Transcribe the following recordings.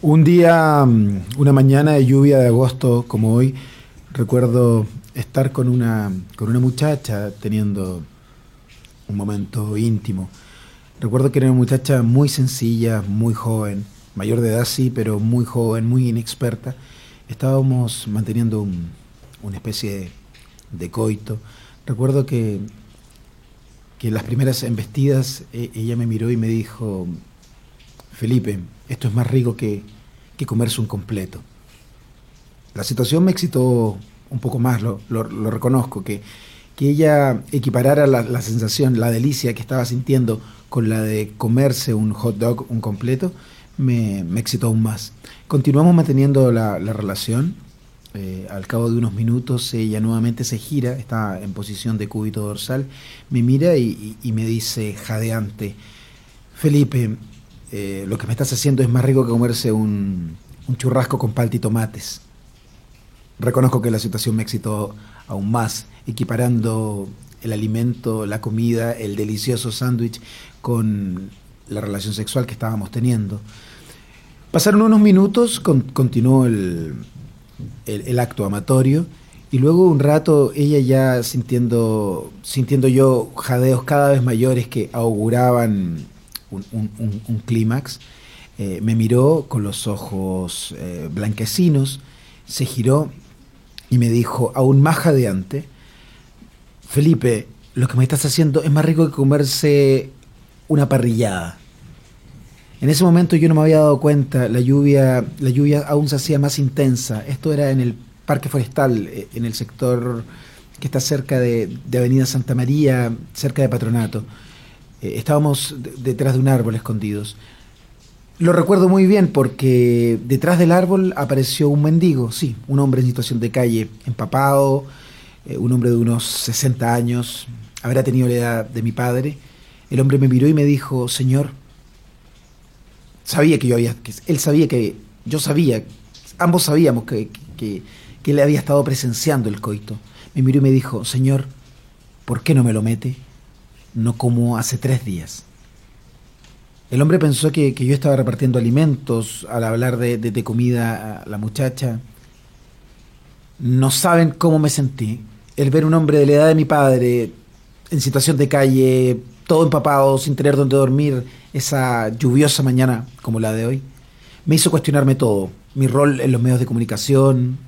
Un día, mm, una mañana de lluvia de agosto como hoy, recuerdo estar con una, con una muchacha teniendo un momento íntimo. Recuerdo que era una muchacha muy sencilla, muy joven, mayor de edad sí, pero muy joven, muy inexperta. Estábamos manteniendo un- una especie de, de coito. Recuerdo que, que las primeras embestidas e- ella me miró y me dijo, Felipe, esto es más rico que, que comerse un completo. La situación me excitó un poco más, lo, lo- reconozco, que, que ella equiparara la, la sensación, la delicia que estaba sintiendo con la de comerse un hot dog, un completo, me, me excitó aún más. Continuamos manteniendo la, la relación. eh, al cabo de unos minutos ella nuevamente se gira, está en posición de cúbito dorsal, me mira y- y me dice jadeante, Felipe, eh, lo que me estás haciendo es más rico que comerse un, un churrasco con palta y tomates. Reconozco que la situación me excitó aún más, equiparando el alimento, la comida, el delicioso sándwich con la relación sexual que estábamos teniendo. Pasaron unos minutos, con- continuó el, el- el acto amatorio y luego un rato ella ya sintiendo, sintiendo yo jadeos cada vez mayores que auguraban un, un- clímax, eh, me miró con los ojos eh, blanquecinos, se giró y me dijo, aún más jadeante, Felipe, lo que me estás haciendo es más rico que comerse una parrillada. En ese momento yo no me había dado cuenta, la lluvia, la lluvia aún se hacía más intensa. Esto era en el Parque Forestal, eh, en el sector que está cerca de, de Avenida Santa María, cerca de Patronato. Eh, estábamos de- detrás de un árbol escondidos. Lo recuerdo muy bien porque detrás del árbol apareció un mendigo, sí, un hombre en situación de calle, empapado, eh, un hombre de unos 60 años, habrá tenido la edad de mi padre. El hombre me miró y me dijo, Señor, sabía que yo había, que él sabía que, yo sabía, ambos sabíamos que, que, que él había estado presenciando el coito. Me miró y me dijo, Señor, ¿por qué no me lo mete? No como hace tres días. El hombre pensó que, que yo estaba repartiendo alimentos al hablar de, de- comida a la muchacha. No saben cómo me sentí. El ver un hombre de la edad de mi padre en situación de calle, todo empapado, sin tener dónde dormir, esa lluviosa mañana como la de hoy, me hizo cuestionarme todo. Mi rol en los medios de comunicación,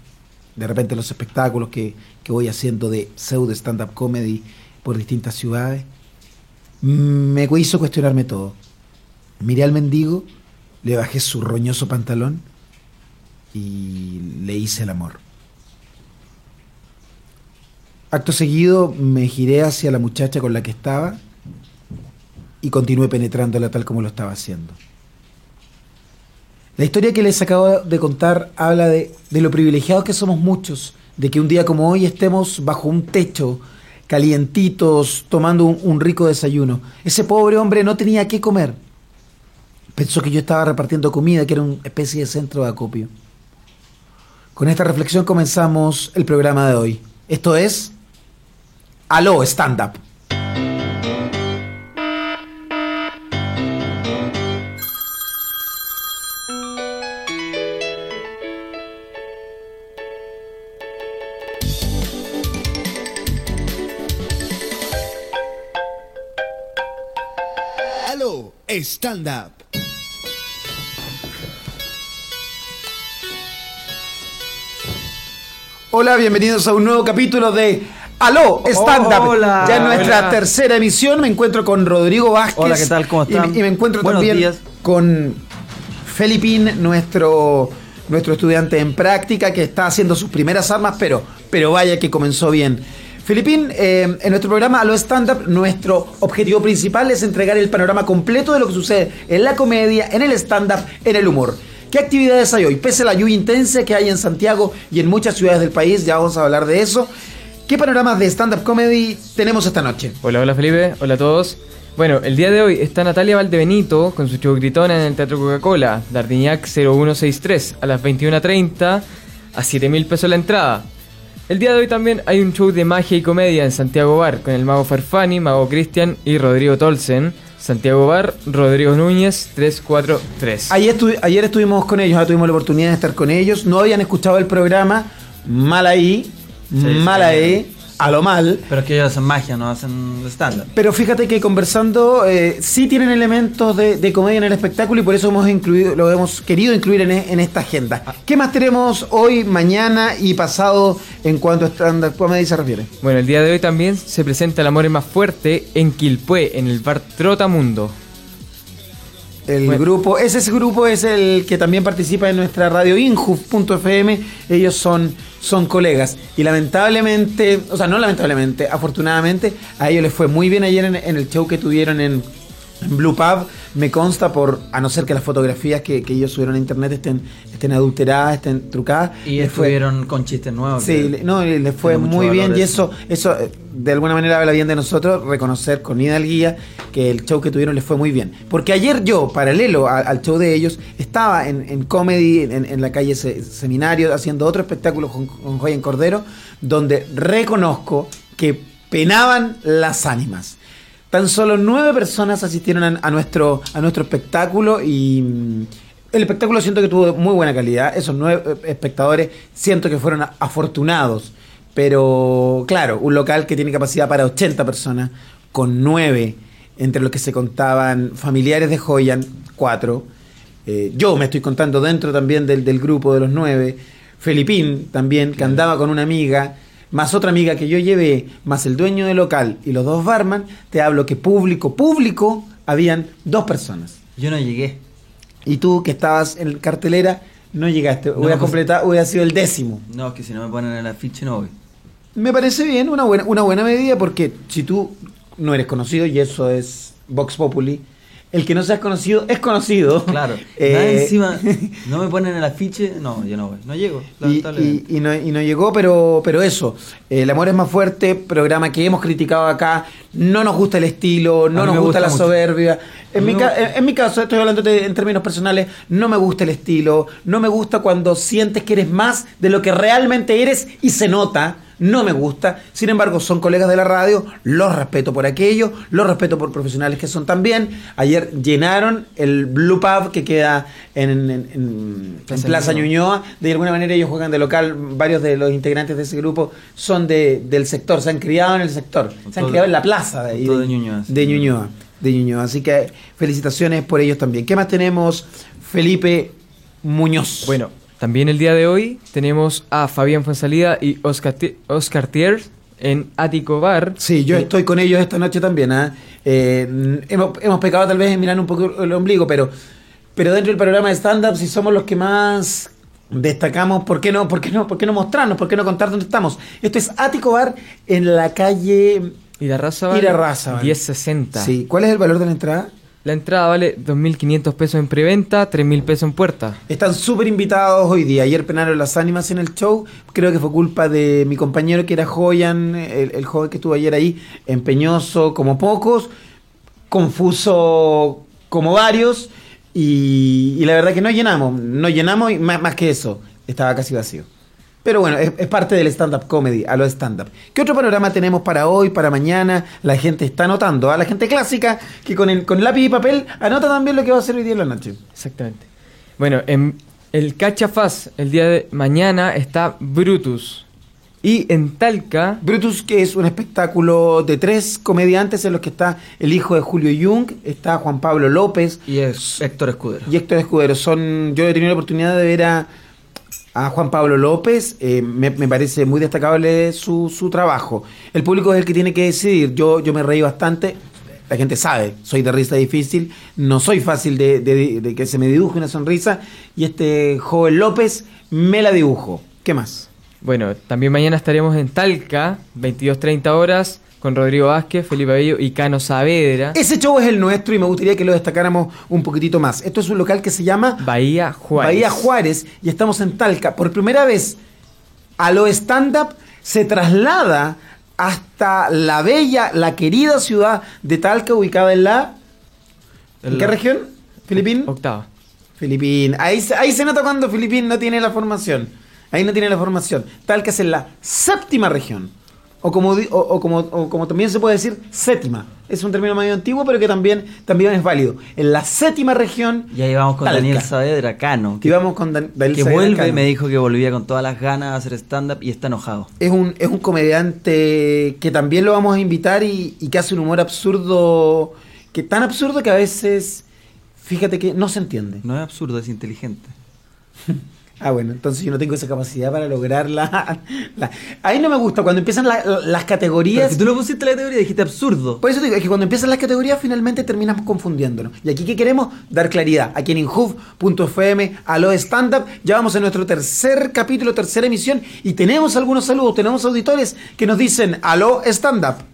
de repente los espectáculos que, que voy haciendo de pseudo stand-up comedy por distintas ciudades. Me hizo cuestionarme todo. Miré al mendigo, le bajé su roñoso pantalón y le hice el amor. Acto seguido me giré hacia la muchacha con la que estaba y continué penetrándola tal como lo estaba haciendo. La historia que les acabo de contar habla de, de lo privilegiados que somos muchos, de que un día como hoy estemos bajo un techo, calientitos, tomando un, rico desayuno. Ese pobre hombre no tenía qué comer. Pensó que yo estaba repartiendo comida, que era una especie de centro de acopio. Con esta reflexión comenzamos el programa de hoy. Esto es Aló Stand Up. Aló, stand up. Hola, bienvenidos a un nuevo capítulo de Aló Stand Up. Hola. ya en nuestra Hola. tercera emisión me encuentro con Rodrigo Vázquez. Hola, ¿qué tal? ¿Cómo Y- están? Y, me encuentro Buenos también días. con Felipín, nuestro, nuestro estudiante en práctica que está haciendo sus primeras armas, pero, pero vaya que comenzó bien. Filipín, eh, en nuestro programa Aló Stand Up, nuestro objetivo principal es entregar el panorama completo de lo que sucede en la comedia, en el stand-up, en el humor. ¿Qué actividades hay hoy? Pese a la lluvia intensa que hay en Santiago y en muchas ciudades del país, ya vamos a hablar de eso. ¿Qué panoramas de stand-up comedy tenemos esta noche? Hola, hola Felipe, hola a todos. Bueno, el día de hoy está Natalia Valdebenito con su show gritona en el Teatro Coca-Cola, Dardignac 0163, a las 21.30, a 7 mil pesos la entrada. El día de hoy también hay un show de magia y comedia en Santiago Bar con el mago Farfani, mago Cristian y Rodrigo Tolsen. Santiago Bar, Rodrigo Núñez, 343. Ayer, estu- ayer estuvimos con ellos, ya tuvimos la oportunidad de estar con ellos. No habían escuchado el programa. Mal ahí, mal sí. ahí, a lo mal. Pero es que ellos hacen magia, no hacen stand-up. Pero fíjate que conversando eh, sí tienen elementos de, de comedia en el espectáculo y por eso hemos incluido, lo hemos querido incluir en, e- en esta agenda. ¿Qué más tenemos hoy, mañana y pasado en cuanto a stand-up comedy se refiere? Bueno, el día de hoy también se presenta El Amor es más fuerte en Quilpué, en el bar Trotamundo. El Bueno. grupo, ese, ese grupo es el que también participa en nuestra radio Injuf.fm. Ellos son, son colegas. Y lamentablemente, o sea, no lamentablemente, afortunadamente, a ellos les fue muy bien ayer en, en el show que tuvieron en, en Blue Pub. Me consta por, a no ser que las fotografías que, que ellos subieron a internet estén, estén adulteradas, estén trucadas. Y les fue- estuvieron con chistes nuevos. Sí, le- no, y le fue muy bien y eso. eso, eh, de alguna manera habla bien de nosotros, reconocer con hidalguía que el show que tuvieron les fue muy bien. Porque ayer yo, paralelo a- al show de ellos, estaba en, en comedy, en, en la calle Se- Seminario, haciendo otro espectáculo con, con Joya en Cordero, donde reconozco que penaban las ánimas. Tan solo nueve personas asistieron a, a nuestro, a nuestro espectáculo y mm, el espectáculo siento que tuvo muy buena calidad. Esos nueve eh, espectadores siento que fueron afortunados. Pero claro, un local que tiene capacidad para 80 personas, con nueve, entre los que se contaban familiares de Joyan, cuatro. Eh, yo me estoy contando dentro también del, del grupo de los nueve. Felipín también, que andaba con una amiga, más otra amiga que yo llevé, más el dueño del local y los dos barman, te hablo que público, público, habían dos personas. Yo no llegué. Y tú que estabas en cartelera, no llegaste. No, Hubiera pues- completado, hubiera sido el décimo. No, es que si no me ponen en el afiche no voy. Me parece bien, una buena, una buena medida, porque si tú no eres conocido, y eso es Vox Populi, el que no seas conocido es conocido. Claro. Eh, Nada encima, no me ponen en el afiche, no, yo no voy. No llego, Y, lamentablemente. y- y no, y no llegó, pero, pero eso, eh, El Amor es más fuerte, programa que hemos criticado acá, no nos gusta el estilo, no nos gusta, gusta la mucho. soberbia. En mi, ca- en- en mi caso, estoy hablando de- en términos personales, no me gusta el estilo, no me gusta cuando sientes que eres más de lo que realmente eres y se nota. No me gusta, sin embargo son colegas de la radio, los respeto por aquello, los respeto por profesionales que son también. Ayer llenaron el Blue Pub que queda en, en- en- en Plaza Ñuñoa. De alguna manera ellos juegan de local, varios de los integrantes de ese grupo son de, del sector, se han criado en el sector, se han Todo- criado en la plaza de, ahí, todo de Ñuñoa, sí. de Ñuñoa, de Ñuñoa. Así que felicitaciones por ellos también. ¿Qué más tenemos? Felipe Muñoz. Bueno, también el día de hoy tenemos a Fabián Fonsalida y Oscar, Oscar Tier en Ático Bar. Sí, yo Eh, estoy con ellos esta noche también. ¿ah? Eh, hemos, hemos pecado tal vez en mirar un poco el ombligo, pero, pero dentro del programa de stand-up, si somos los que más destacamos, ¿por qué no, por qué no, por qué no mostrarnos? ¿Por qué no contar dónde estamos? Esto es Ático Bar en la calle. Irarrázaval, Irarrázaval. 1060. Sí, ¿cuál es el valor de la entrada? La entrada vale 2.500 pesos en preventa, 3.000 pesos en puerta. Están súper invitados hoy día. Ayer penaron las ánimas en el show. Creo que fue culpa de mi compañero que era Joyan, el, joven que estuvo ayer ahí, empeñoso como pocos, confuso como varios. Y, la verdad que no llenamos. No llenamos y más que eso. Estaba casi vacío. Pero bueno, es, es parte del stand-up comedy, a lo stand-up. ¿Qué otro panorama tenemos para hoy, para mañana? La gente está anotando. A la gente clásica que con, el, con lápiz y papel anota también lo que va a hacer hoy día en la noche. Exactamente. Bueno, en el Cachafaz, el día de mañana está Brutus. Y en Talca, Brutus, que es un espectáculo de tres comediantes en los que está el hijo de Julio Jung, está Juan Pablo López Y es Héctor Escudero. y Héctor Escudero. Son, yo he tenido la oportunidad de ver a, a Juan Pablo López, eh, me, parece muy destacable su, su trabajo. El público es el que tiene que decidir. Yo, yo me reí bastante. La gente sabe, soy de risa difícil, no soy fácil de, de- que se me dibuje una sonrisa y este joven López me la dibujó. ¿Qué más? bueno, también mañana estaremos en Talca, 22.30 horas, con Rodrigo Vázquez, Felipe Bello y Cano Saavedra, Ese show es el nuestro y me gustaría que lo destacáramos un poquitito más. Esto es un local que se llama Bahía Juárez. Bahía Juárez y estamos en Talca. Por primera vez, a lo stand-up se traslada hasta la bella, la querida ciudad de Talca, ubicada en la... ¿En En qué la- región? ¿Filipín? Octava. Filipín. Ahí, ahí se nota cuando Filipín no tiene la formación. Ahí no tiene la formación. Talca es en la séptima región. O como, o, o como, o como también se puede decir séptima. Es un término medio antiguo, pero que también, también es válido. En la séptima región, Y ahí vamos con Talca. Daniel Saavedra, Cano. que vamos con Dan- Daniel que Saavedra vuelve Cano. y me dijo que volvía con todas las ganas a hacer stand-up y está enojado. Es un, es un comediante que también lo vamos a invitar y, y que hace un humor absurdo, que tan absurdo que a veces, fíjate que no se entiende. No es absurdo, es inteligente. Ah, bueno, entonces yo no tengo esa capacidad para lograr la... la- Ahí no me gusta, cuando empiezan la- las Pero categorías... si tú lo pusiste la teoría dijiste absurdo. Por eso digo, es que cuando empiezan las categorías finalmente terminamos confundiéndonos. Y aquí que queremos dar claridad. Aquí en Inhoof.fm, Aló Stand Up, ya vamos en nuestro tercer capítulo, tercera emisión, y tenemos algunos saludos, tenemos auditores que nos dicen Aló Stand Up.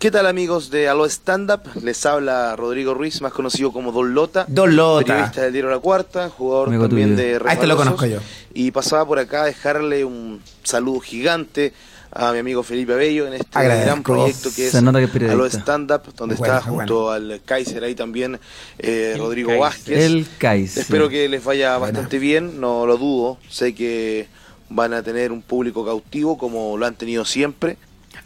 ¿Qué tal amigos de Aló Stand Up? Les habla Rodrigo Ruiz, más conocido como Don Lota. Don Lota. Periodista del diario La Cuarta, jugador Amigo también tuyo. de A este lo conozco yo. Y pasaba por acá a dejarle un saludo gigante a mi amigo Felipe Abello en este Agradezco. gran proyecto que es periodista. Aló Stand Up, donde Bueno, está bueno. junto al Kaiser ahí también eh, Rodrigo Kaiser. Vázquez. El Kaiser. Espero que les vaya bastante bien, no lo dudo. Sé que van a tener un público cautivo como lo han tenido siempre.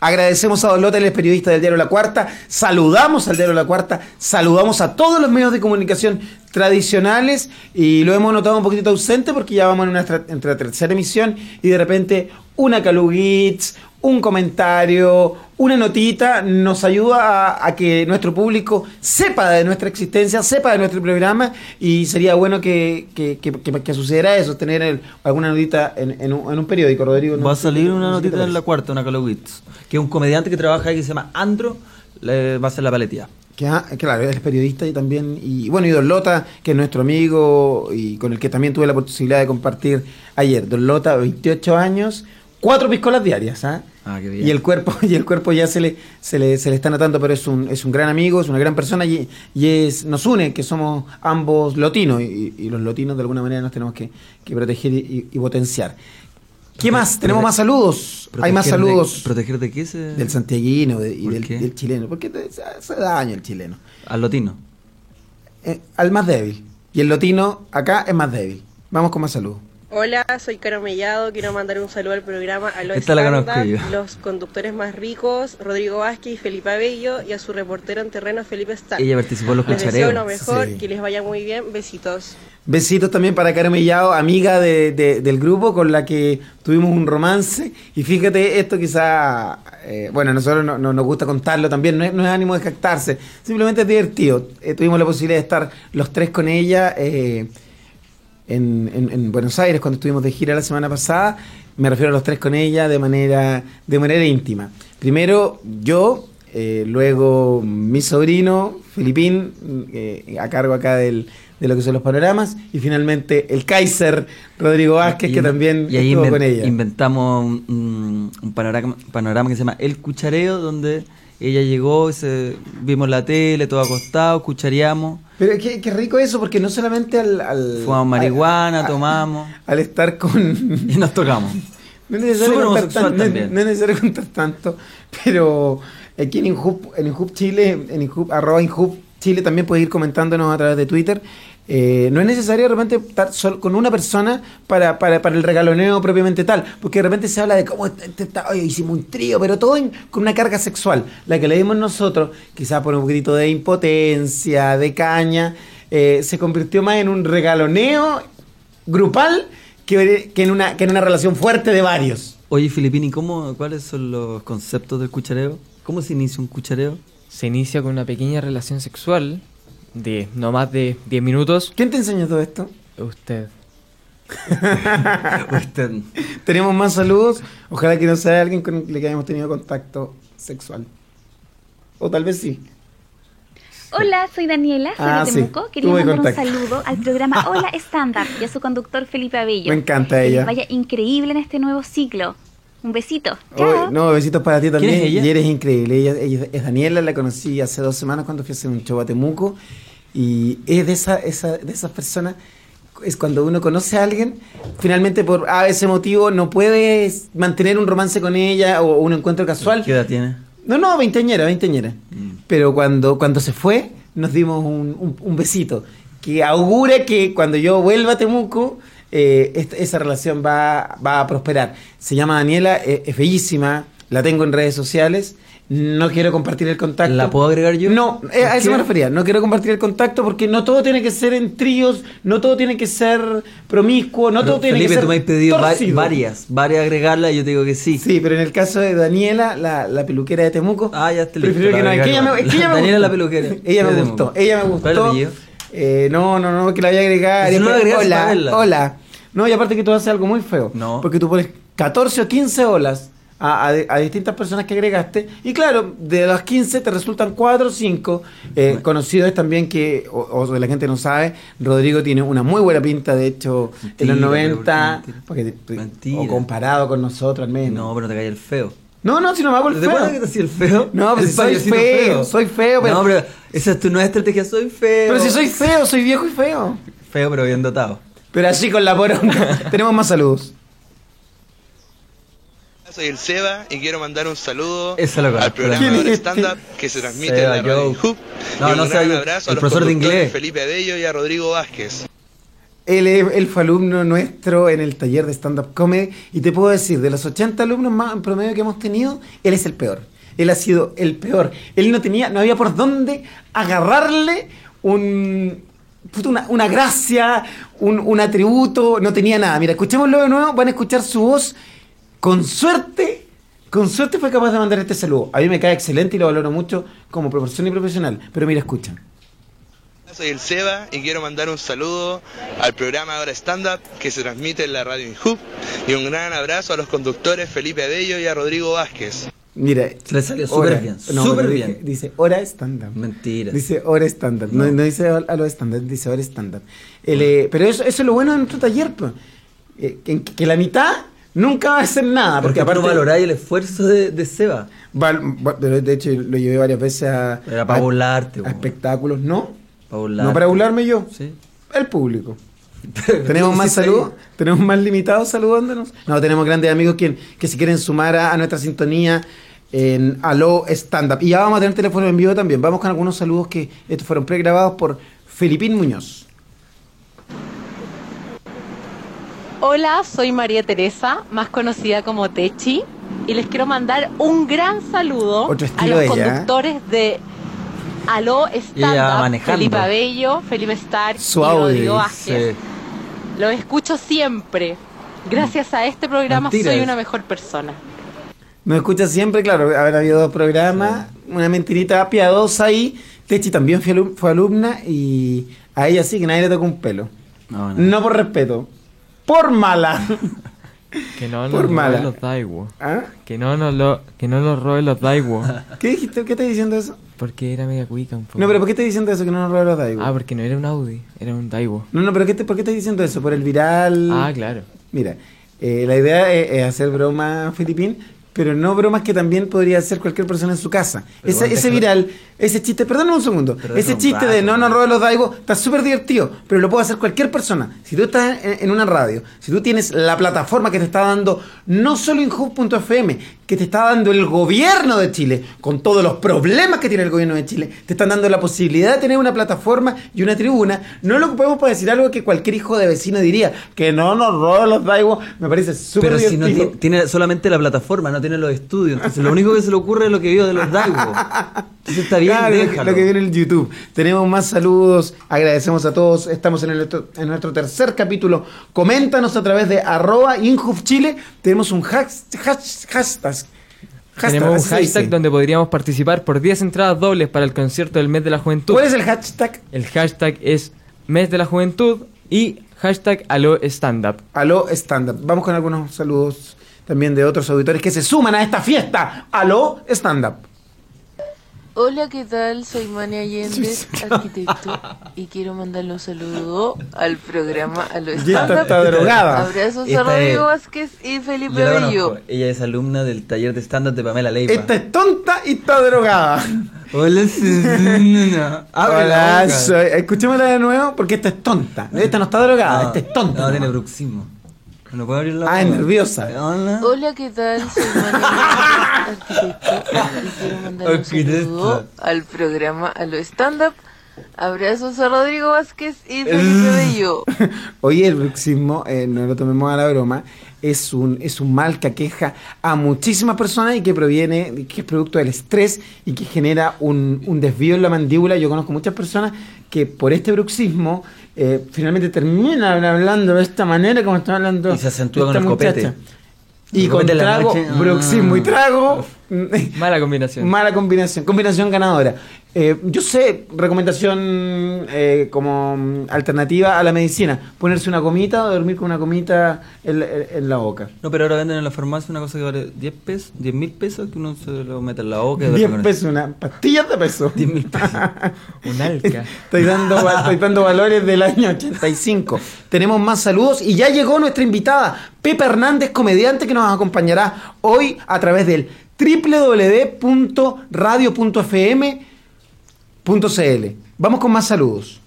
Agradecemos a Don es periodista del diario La Cuarta. Saludamos al diario La Cuarta. Saludamos a todos los medios de comunicación tradicionales. Y lo hemos notado un poquitito ausente porque ya vamos en nuestra, entre tercera emisión y de repente una Calugits, un comentario, una notita nos ayuda a, a que nuestro público sepa de nuestra existencia, sepa de nuestro programa y sería bueno que, que, que- que- sucediera eso, tener el- alguna notita en, en un, en un periódico, Rodrigo. no Va a salir una notita en la cuarta, una Calowitz, que es un comediante que trabaja ahí que se llama Andro, le va a hacer la paletía. Que, ah, claro, es periodista y también, y bueno, y Don Lota, que es nuestro amigo y con el que también tuve la posibilidad de compartir ayer. Don Lota, 28 años, cuatro piscolas diarias, ¿ah? Ah, qué bien. Y el cuerpo, y el cuerpo ya se le, se le, se le está notando, pero es un, es un gran amigo, es una gran persona y, y es, nos une, que somos ambos lotinos, y, y los lotinos de alguna manera nos tenemos que, que proteger y, y potenciar. ¿Qué más? Tenemos más saludos. Hay más Proteger de- saludos ¿Proteger de qué? Se... del santiaguino de- y ¿Por del, chileno. Porque hace daño el chileno. Al lotino. Eh, al más débil. Y el lotino acá es más débil. Vamos con más saludos. Hola, soy Caro Mellado, quiero mandar un saludo al programa a los conductores más ricos, Rodrigo Vázquez y Felipe Abello, y a su reportero en terreno, Felipe Stark. Ella participó en los Les deseo lo mejor, Sí. que les vaya muy bien, besitos. Besitos también para Karen Mellado, amiga de- de- del grupo con la que tuvimos un romance. Y fíjate, esto quizá, eh, bueno, a nosotros no, no- nos gusta contarlo también, no es, no es ánimo de jactarse, simplemente es divertido. Eh, tuvimos la posibilidad de estar los tres con ella eh, en, en- en Buenos Aires cuando estuvimos de gira la semana pasada. Me refiero a los tres con ella de manera, de manera íntima. Primero yo, eh, luego mi sobrino, Filipín, eh, a cargo acá del, de lo que son los panoramas, y finalmente el Kaiser Rodrigo Vázquez, Y- que también y ahí estuvo con ella. inventamos un- un panorama, panorama que se llama El Cuchareo, donde ella llegó, se, vimos la tele, todo acostado, cuchareamos, Pero qué, qué rico eso, porque no solamente al... al fumamos marihuana, al- tomamos Al estar con... y nos tocamos. No es necesario, contar, tan- no no es necesario contar tanto, pero aquí en Inhub, en Inhub Chile, en Inhub, arroba Inhub Chile también puedes ir comentándonos a través de Twitter. Eh, no es necesario de repente estar solo con una persona para, para, para el regaloneo propiamente tal, porque de repente se habla de cómo este- este está, oye, hicimos un trío, pero todo en- con una carga sexual. La que le dimos nosotros, quizás por un poquitito de impotencia, de caña, eh, se convirtió más en un regaloneo grupal que, que en una, que en una relación fuerte de varios. Oye, Filipini, ¿cómo, ¿cuáles son los conceptos del cuchareo? ¿Cómo se inicia un cuchareo? Se inicia con una pequeña relación sexual de no más de 10 minutos. ¿Quién te enseñó todo esto? Usted. Usted. Tenemos más saludos. Ojalá que no sea alguien con el que hayamos tenido contacto sexual. O tal vez sí. Hola, soy Daniela, soy Ah, de sí, Temuco. Quería tuve mandar contacto. un saludo al programa Hola Stand Up y a su conductor Felipe Abello. Me encanta Que ella. les vaya increíble en este nuevo ciclo. Un besito. Chao. Oye, no, besitos para ti también. es ella? Y eres increíble. Ella, ella es Daniela, la conocí hace dos semanas cuando fui a hacer un show a Temuco. Y es de, esa, esa, de esas personas, es cuando uno conoce a alguien, finalmente por a ese motivo no puedes mantener un romance con ella o un encuentro casual. ¿Qué edad tiene? No, no, veinteañera, veinteañera. Mm. Pero cuando, cuando se fue, nos dimos un, un- un besito. Que augura que cuando yo vuelva a Temuco, eh, esta- esa relación va, va a prosperar. Se llama Daniela, eh, es bellísima, la tengo en redes sociales. No quiero compartir el contacto. ¿La puedo agregar yo? No, eh, a ¿Por eso me refería. No quiero compartir el contacto porque no todo tiene que ser en tríos, no todo tiene que ser promiscuo, no Pero, todo tiene Felipe, que ser tú me has pedido va- varias, varias agregarlas y yo te digo que sí. Sí, pero en el caso de Daniela, la, la peluquera de Temuco, Ah, ya que la no, es que ella me, agregaron. es que ella me Daniela gustó. la peluquera. Ella me gustó, ella me ¿Cuál es el gustó. Eh, no, no, no, que la voy a agregar. No la hola, hola. No, y aparte que tú haces algo muy feo. No. Porque tú pones 14 o 15 olas a, a- a distintas personas que agregaste. Y claro, de las 15 te resultan 4 o 5. Eh, conocido es también que, o, o la gente no sabe, Rodrigo tiene una muy buena pinta, de hecho, en los Mentira, 90. pero ¿por Porque. O comparado con nosotros al menos. No, pero te cae el feo. No, no, si no me hago el ¿Te acuerdas que feo. te hacía el feo? No, pero El si soy payasito feo, soy feo, pero- No, pero esa es tu nueva estrategia, soy feo. Pero si soy feo, soy viejo y feo. Feo, pero bien dotado. Pero así con la poronga. Tenemos más saludos. Soy el Seba y quiero mandar un saludo lo al programa ¿Quién es de este? stand-up que se transmite Seba, en la radio. Hub. No, y un no gran abrazo a el los profesor de inglés. Felipe Abello y a Rodrigo Vázquez. Él, es- él fue alumno nuestro en el taller de stand-up comedy y te puedo decir, de los 80 alumnos más en promedio que hemos tenido, él es el peor. Él ha sido el peor. Él no tenía, no había por dónde agarrarle un, una, una gracia, un, un atributo, no tenía nada. Mira, escuchémoslo de nuevo, van a escuchar su voz. Con suerte, con suerte fue capaz de mandar este saludo. A mí me cae excelente y lo valoro mucho como profesor y profesional. Pero mira, escuchan. Soy el Seba y quiero mandar un saludo al programa Ahora Stand Up que se transmite en la radio Hub y un gran abrazo a los conductores Felipe Abello y a Rodrigo Vázquez. Mira, le salió súper bien, no, súper bien. Dice, dice hora estándar. Mentira. Dice hora estándar. No, no dice a lo estándar, dice hora estándar. Eh, pero eso, eso es lo bueno de nuestro taller, pues. Eh, que, que la mitad nunca va a hacer nada. Porque Porque aparte aparte. valoráis el esfuerzo de, de Seba. val- de hecho, lo llevé varias veces a. Era para a- burlarte, A espectáculos, ¿no? Para. No para burlarme yo. Sí. El público. ¿Tenemos más saludos? ¿Tenemos más limitados saludándonos? No, tenemos grandes amigos que, que se quieren sumar a, a nuestra sintonía en Aló Stand Up. Y ya vamos a tener teléfono en vivo también. Vamos con algunos saludos que estos fueron pregrabados por Filipín Muñoz. Hola, soy María Teresa, más conocida como Techi, y les quiero mandar un gran saludo Otro a los ¿eh? conductores de Aló Stand Up. Felipe Abello, Felipe Stark Su y Rodrigo Vázquez. Sí. Los escucho siempre. Gracias a este programa soy una mejor persona. Nos escucha siempre, claro, haber habido dos programas, una mentirita piadosa ahí. Techi también fue, alum- fue alumna y a ella sí que nadie le tocó un pelo. No, no. No por respeto, por mala. Que no nos roben los Daiwo. ¿Ah? Que no nos lo, que no nos roben los Daiwo. ¿Qué dijiste? ¿Qué estás diciendo eso? Porque era media cuica un poco. No, pero ¿por qué estás diciendo eso que no nos roba los Daigo? Ah, porque no era un Audi, era un Daiwo. No, no, pero ¿qué te- ¿por qué estás diciendo eso? ¿Por el viral? Ah, claro. Mira, eh, la idea es, es hacer broma, Filipín, pero no bromas que también podría hacer cualquier persona en su casa. Pero Ese, viral, ese chiste, perdóname un segundo, ese chiste de no nos ¿no? roben los Daigo está súper divertido, pero lo puede hacer cualquier persona. Si tú estás en, en una radio, si tú tienes la plataforma que te está dando no solo Inhub.fm, que te está dando el gobierno de Chile, con todos los problemas que tiene el gobierno de Chile, te están dando la posibilidad de tener una plataforma y una tribuna, no lo ocupemos para decir algo que cualquier hijo de vecino diría, que no nos roben los Daigo, me parece súper Pero si no divertido. ti- tiene solamente la plataforma, no tiene los estudios. Entonces lo único que se le ocurre es lo que vio de los Daigo. Entonces está bien, Claro, lo que- déjalo. lo que viene en el YouTube. Tenemos más saludos, agradecemos a todos. Estamos en, el- en nuestro tercer capítulo. Coméntanos a través de arroba Chile. Tenemos un hash- hash- hashtag. Hashtag, Tenemos un hashtag donde podríamos participar por 10 entradas dobles para el concierto del mes de la juventud. ¿Cuál es el hashtag? El hashtag es mes de la juventud y hashtag alo stand up. Aló Stand Up. Vamos con algunos saludos también de otros auditores que se suman a esta fiesta. Aló Stand Up. Hola, ¿qué tal? Soy Mania Allende, arquitecto, y quiero mandarle un saludo al programa a lo Y esta stand está drogada. Abrazos a Rodrigo es- Vázquez y Felipe Bello. conozco. Ella es alumna del taller de stand-up de Pamela Leiva. Esta es tonta y está drogada. Hola, Susana. Hola, soy- escuchémosla de nuevo porque esta es tonta. Esta no está drogada, No, esta es tonta. No, tiene bruxismo. No puedo abrir la Ah, es nerviosa. Hola. Hola, ¿qué tal? Soy Allende, arquitecto, y quiero mandarle un saludo al programa a lo stand up Abrazos a Rodrigo Vázquez y Felipe Bello. Oye, el bruxismo, eh, no lo tomemos a la broma, es un, es un mal que aqueja a muchísimas personas y que proviene, que es producto del estrés y que genera un, un desvío en la mandíbula. Yo conozco muchas personas que por este bruxismo eh, finalmente terminan hablando de esta manera como están hablando Y se acentúa esta con el copete. muchacha. Y El con copete trago, y trago. Mala combinación. Mala combinación, combinación ganadora. Eh, yo sé, recomendación eh, como alternativa a la medicina, ponerse una comita o dormir con una comita en, la- en la boca. No, pero ahora venden en la farmacia una cosa que vale 10 pesos, 10 mil pesos que uno se lo mete en la boca. y duerme 10 con eso. pesos, una pastillas de peso. 10 mil pesos. Un alca. Estoy dando, estoy dando valores del año 85. Tenemos más saludos y ya llegó nuestra invitada, Pepa Hernández, comediante que nos acompañará hoy a través del www.radio.fm.cl. Vamos con más saludos.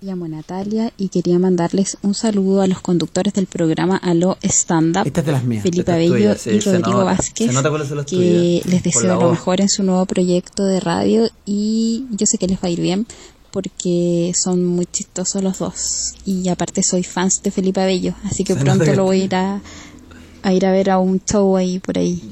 Me llamo Natalia y quería mandarles un saludo a los conductores del programa Aló Stand Up, Esta es de las mías. Felipe es Abello y Rodrigo nota. Vázquez, que les deseo lo mejor en su nuevo proyecto de radio y yo sé que les va a ir bien porque son muy chistosos los dos y aparte soy fans de Felipe Abello, así que Se pronto lo voy a ir a, a ir a ver a un show ahí por ahí.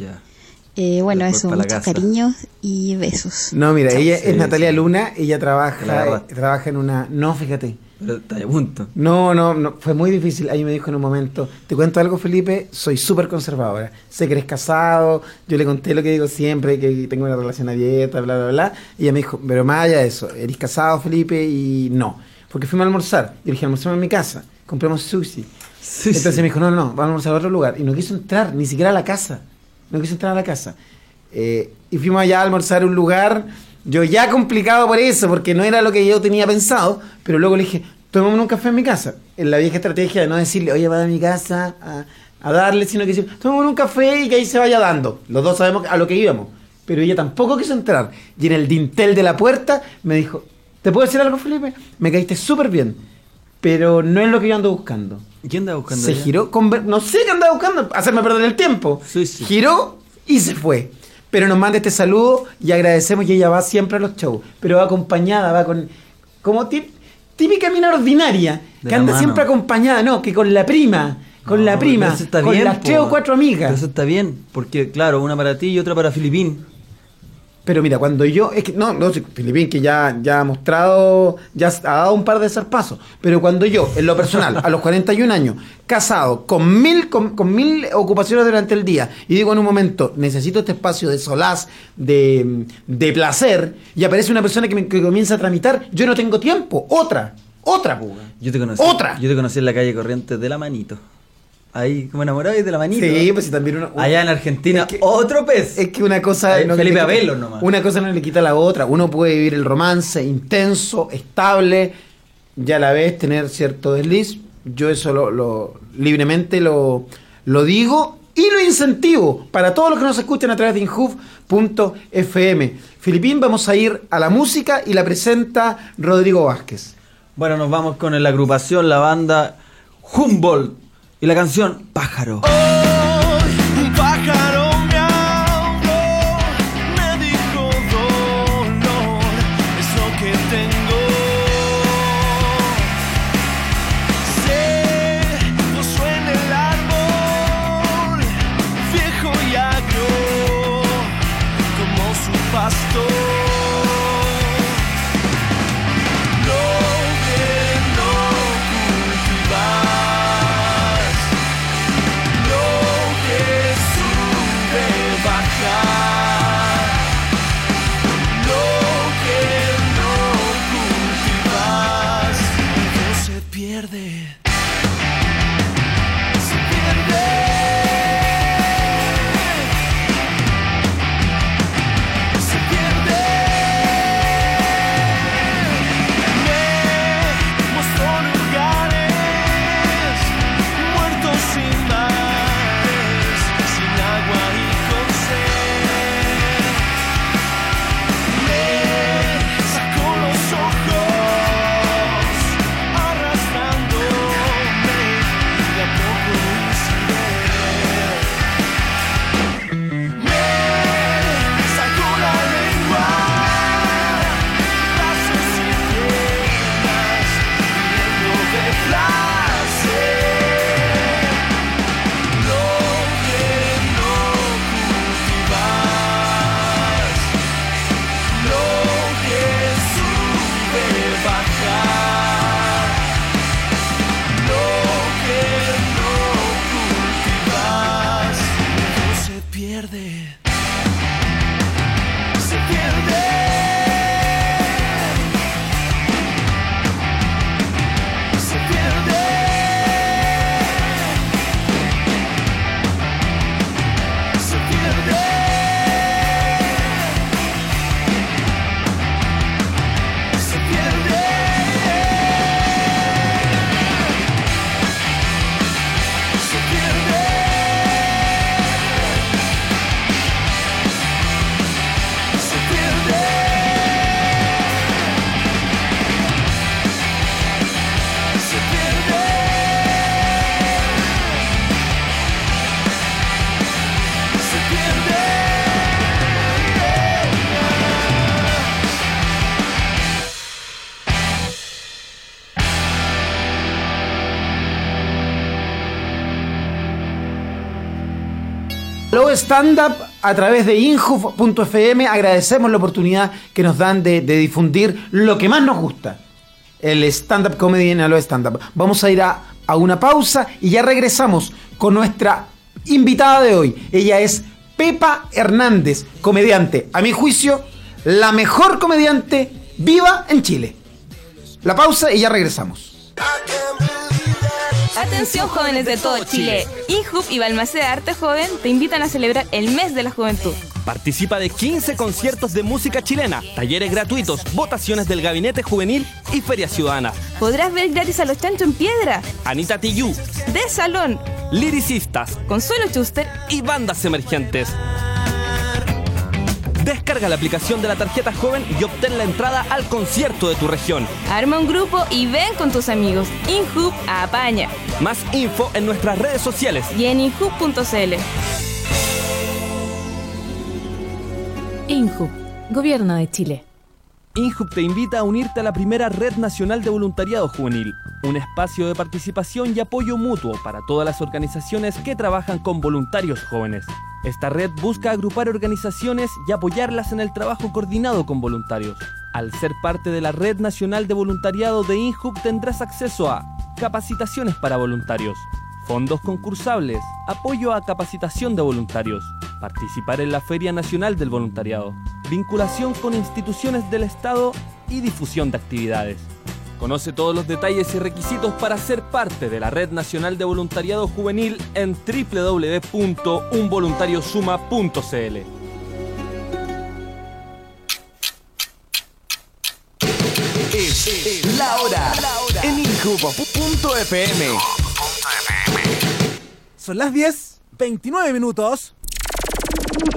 Eh, bueno, Después eso, muchos casa. cariños y besos. No, mira, ella Sí, es Natalia sí. Luna, ella La trabaja, agarraste. trabaja en una... No, fíjate. Pero está a punto. No, no, no, fue muy difícil. Ahí me dijo en un momento, te cuento algo, Felipe, soy súper conservadora. Sé que eres casado, yo le conté lo que digo siempre, que tengo una relación abierta, bla, bla, bla. Y ella me dijo, pero más allá de eso, ¿eres casado, Felipe? Y no, porque fuimos a almorzar. Yo le dije, almorzamos en mi casa, compramos sushi. Sí, Entonces sí. me dijo, no, no, vamos a almorzar a otro lugar. Y no quiso entrar, ni siquiera a la casa. No quiso entrar a la casa. Eh, y fuimos allá a almorzar un lugar, yo ya complicado por eso, porque no era lo que yo tenía pensado, pero luego le dije, tomemos un café en mi casa. En la vieja estrategia de no decirle, oye, va a mi casa a, a darle, sino que decir, tomemos un café y que ahí se vaya dando. Los dos sabemos a lo que íbamos. Pero ella tampoco quiso entrar. Y en el dintel de la puerta me dijo, ¿te puedo decir algo, Felipe? Me caíste súper bien, pero no es lo que yo ando buscando. ¿Quién anda buscando Se allá? giró, conver- no sé qué andaba buscando, hacerme perder el tiempo. Sí, sí. Giró y se fue. Pero nos manda este saludo y agradecemos y ella va siempre a los shows. Pero va acompañada, va con. Como tí- típica mina ordinaria, De que anda mano. siempre acompañada, no, que con la prima, con No, la prima, está con bien, las po. tres o cuatro amigas. Eso está bien, porque claro, una para ti y otra para Filipín. Pero mira, cuando yo, es que no, no, Filipín que ya, ya ha mostrado, ya ha dado un par de zarpazos, pero cuando yo, en lo personal, a los 41 años, casado, con mil, con, con mil ocupaciones durante el día, y digo en un momento, necesito este espacio de solaz, de, de placer, y aparece una persona que, me, que comienza a tramitar, yo no tengo tiempo, otra, otra puga. Yo te conocí. ¡Otra! Yo te conocí en la calle Corrientes de la manito. Ahí, como enamorado de la manito. Sí, pues si también uno, Allá en Argentina, Es que- otro pez. Es que una cosa. No Felipe quita- Abelo nomás. Una cosa no le quita la otra. Uno puede vivir el romance intenso, estable, y a la vez tener cierto desliz. Yo eso lo, lo- libremente lo, lo digo y lo incentivo para todos los que nos escuchan a través de inhoof.fm. Filipín, vamos a ir a la música y la presenta Rodrigo Vázquez. Bueno, nos vamos con la agrupación, la banda Humboldt y la canción Pájaro. Low Stand Up a través de inhuf.fm. Agradecemos la oportunidad que nos dan de, difundir lo que más nos gusta. El stand-up comedy en Aloe Stand Up. Vamos a ir a, a una pausa y ya regresamos con nuestra invitada de hoy. Ella es Pepa Hernández, comediante. A mi juicio, la mejor comediante viva en Chile. La pausa y ya regresamos. Atención jóvenes de todo Chile. INJUB y Balmaceda Arte Joven te invitan a celebrar el mes de la juventud. Participa de 15 conciertos de música chilena, talleres gratuitos, votaciones del Gabinete Juvenil y ferias ciudadanas. Podrás ver gratis a los chanchos en piedra, Anita Tijoux, de salón, liricistas Consuelo Schuster y bandas emergentes. Descarga la aplicación de la tarjeta joven y obtén la entrada al concierto de tu región. Arma un grupo y ven con tus amigos. INJUB apaña. Más info en nuestras redes sociales. Y en injub.cl. INJUB, Gobierno de Chile. INJUB te invita a unirte a la primera Red Nacional de Voluntariado Juvenil, un espacio de participación y apoyo mutuo para todas las organizaciones que trabajan con voluntarios jóvenes. Esta red busca agrupar organizaciones y apoyarlas en el trabajo coordinado con voluntarios. Al ser parte de la Red Nacional de Voluntariado de INJUB tendrás acceso a capacitaciones para voluntarios, fondos concursables, apoyo a capacitación de voluntarios, participar en la Feria Nacional del Voluntariado, vinculación con instituciones del Estado y difusión de actividades. Conoce todos los detalles y requisitos para ser parte de la Red Nacional de Voluntariado Juvenil en www.unvoluntariosuma.cl. Es la hora en injubo.fm. Son las 10, 29 minutos.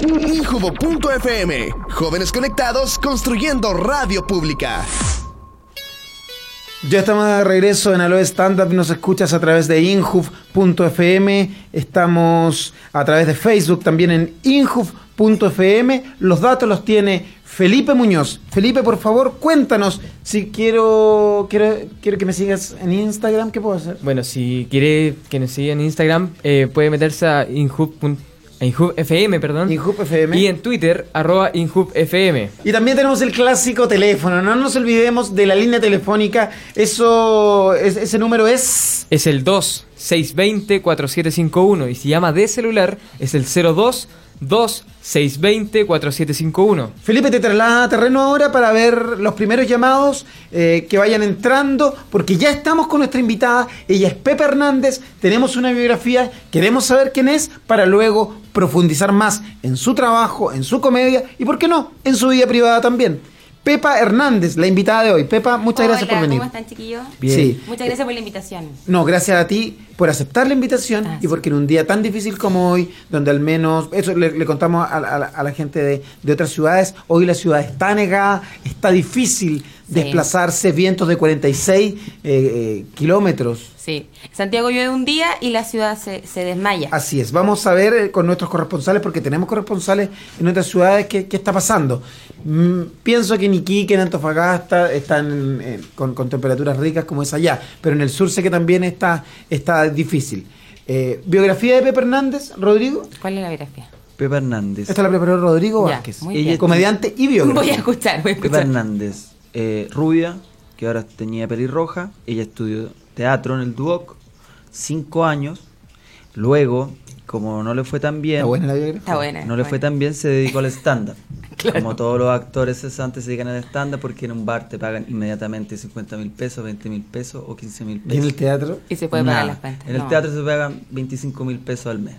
Injubo.fm. Jóvenes conectados construyendo radio pública. Ya estamos de regreso en Aloe Stand Up. Nos escuchas a través de inhuf.fm. Estamos a través de Facebook también en inhuf.fm. Los datos los tiene Felipe Muñoz. Felipe, por favor, cuéntanos. Si quiero, quiero, quiero que me sigas en Instagram, ¿qué puedo hacer? Bueno, si quiere que nos siga en Instagram, eh, puede meterse a inhub.fm, FM, perdón. FM. Y en Twitter, arroba inhubfm. Y también tenemos el clásico teléfono. No nos olvidemos de la línea telefónica. Eso, es- ese número es. Es el 2-620-4751 y si llama de celular es el 02-2620-4751. Felipe te traslada a terreno ahora para ver los primeros llamados eh, que vayan entrando, porque ya estamos con nuestra invitada. Ella es Pepe Hernández. Tenemos una biografía, queremos saber quién es para luego profundizar más en su trabajo, en su comedia y, ¿por qué no?, en su vida privada también. Pepa Hernández, la invitada de hoy. Pepa, muchas gracias por venir. ¿Cómo están, chiquillos? Bien. Sí. Muchas gracias por la invitación. No, gracias a ti por aceptar la invitación y porque en un día tan difícil como hoy, donde al menos, eso le, le contamos a, a la- a la gente de, de otras ciudades, hoy la ciudad está negada, está difícil desplazarse, vientos de 46 eh, eh, kilómetros. Sí. Santiago llueve un día y la ciudad se, se desmaya. Así es, vamos a ver eh, con nuestros corresponsales, porque tenemos corresponsales en otras ciudades, qué, qué está pasando. Mm, pienso que en Iquique, en Antofagasta, están eh, con, con temperaturas ricas como es allá, pero en el sur sé que también está, está difícil. Eh, ¿Biografía de Pepe Hernández, Rodrigo? ¿Cuál es la biografía? Pepe Hernández. Esta la preparó Rodrigo Ya, Vázquez, comediante y biógrafo. Voy a escuchar, voy a Pepe escuchar. Hernández, eh, rubia, que ahora tenía pelirroja. Ella estudió teatro en el Duoc, cinco años. Luego, como no le fue tan bien, Está buena la biografía. Está buena, no le buena. fue tan bien, se dedicó al stand-up. Como todos los actores cesantes se dedican al stand-up porque en un bar te pagan inmediatamente 50 mil pesos, 20 mil pesos o 15 mil pesos. ¿Y en el teatro? Y se puede pagar las cuentas. En el teatro se pagan 25 mil pesos al mes.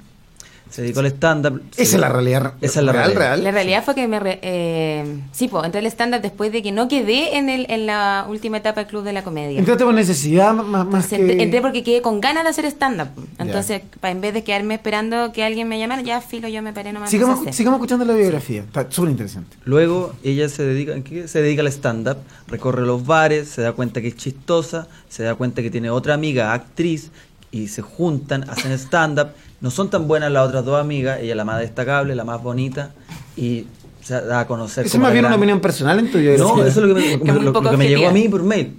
Se dedicó al stand-up. Esa es la realidad. Esa es la real, realidad. real. La realidad fue que me... re- eh, sí, pues, entré al stand-up después de que no quedé en, el, en la última etapa del Club de la Comedia. Entraste por necesidad más, más Entonces, entré, que... entré porque quedé con ganas de hacer stand-up. Entonces, pa- en vez de quedarme esperando que alguien me llamara, ya filo, yo me paré nomás. Sigamos, sigamos escuchando la biografía. Está súper interesante. Luego ella se dedica, ¿en qué? se dedica al stand-up, recorre los bares, se da cuenta que es chistosa, se da cuenta que tiene otra amiga, actriz, y se juntan, hacen stand-up. No son tan buenas las otras dos amigas, ella la más destacable, la más bonita, y se da a conocer. Eso es como más la bien una gran- opinión personal en tu biografía. No, eso es lo que me, Es lo- lo que me llegó a mí por mail.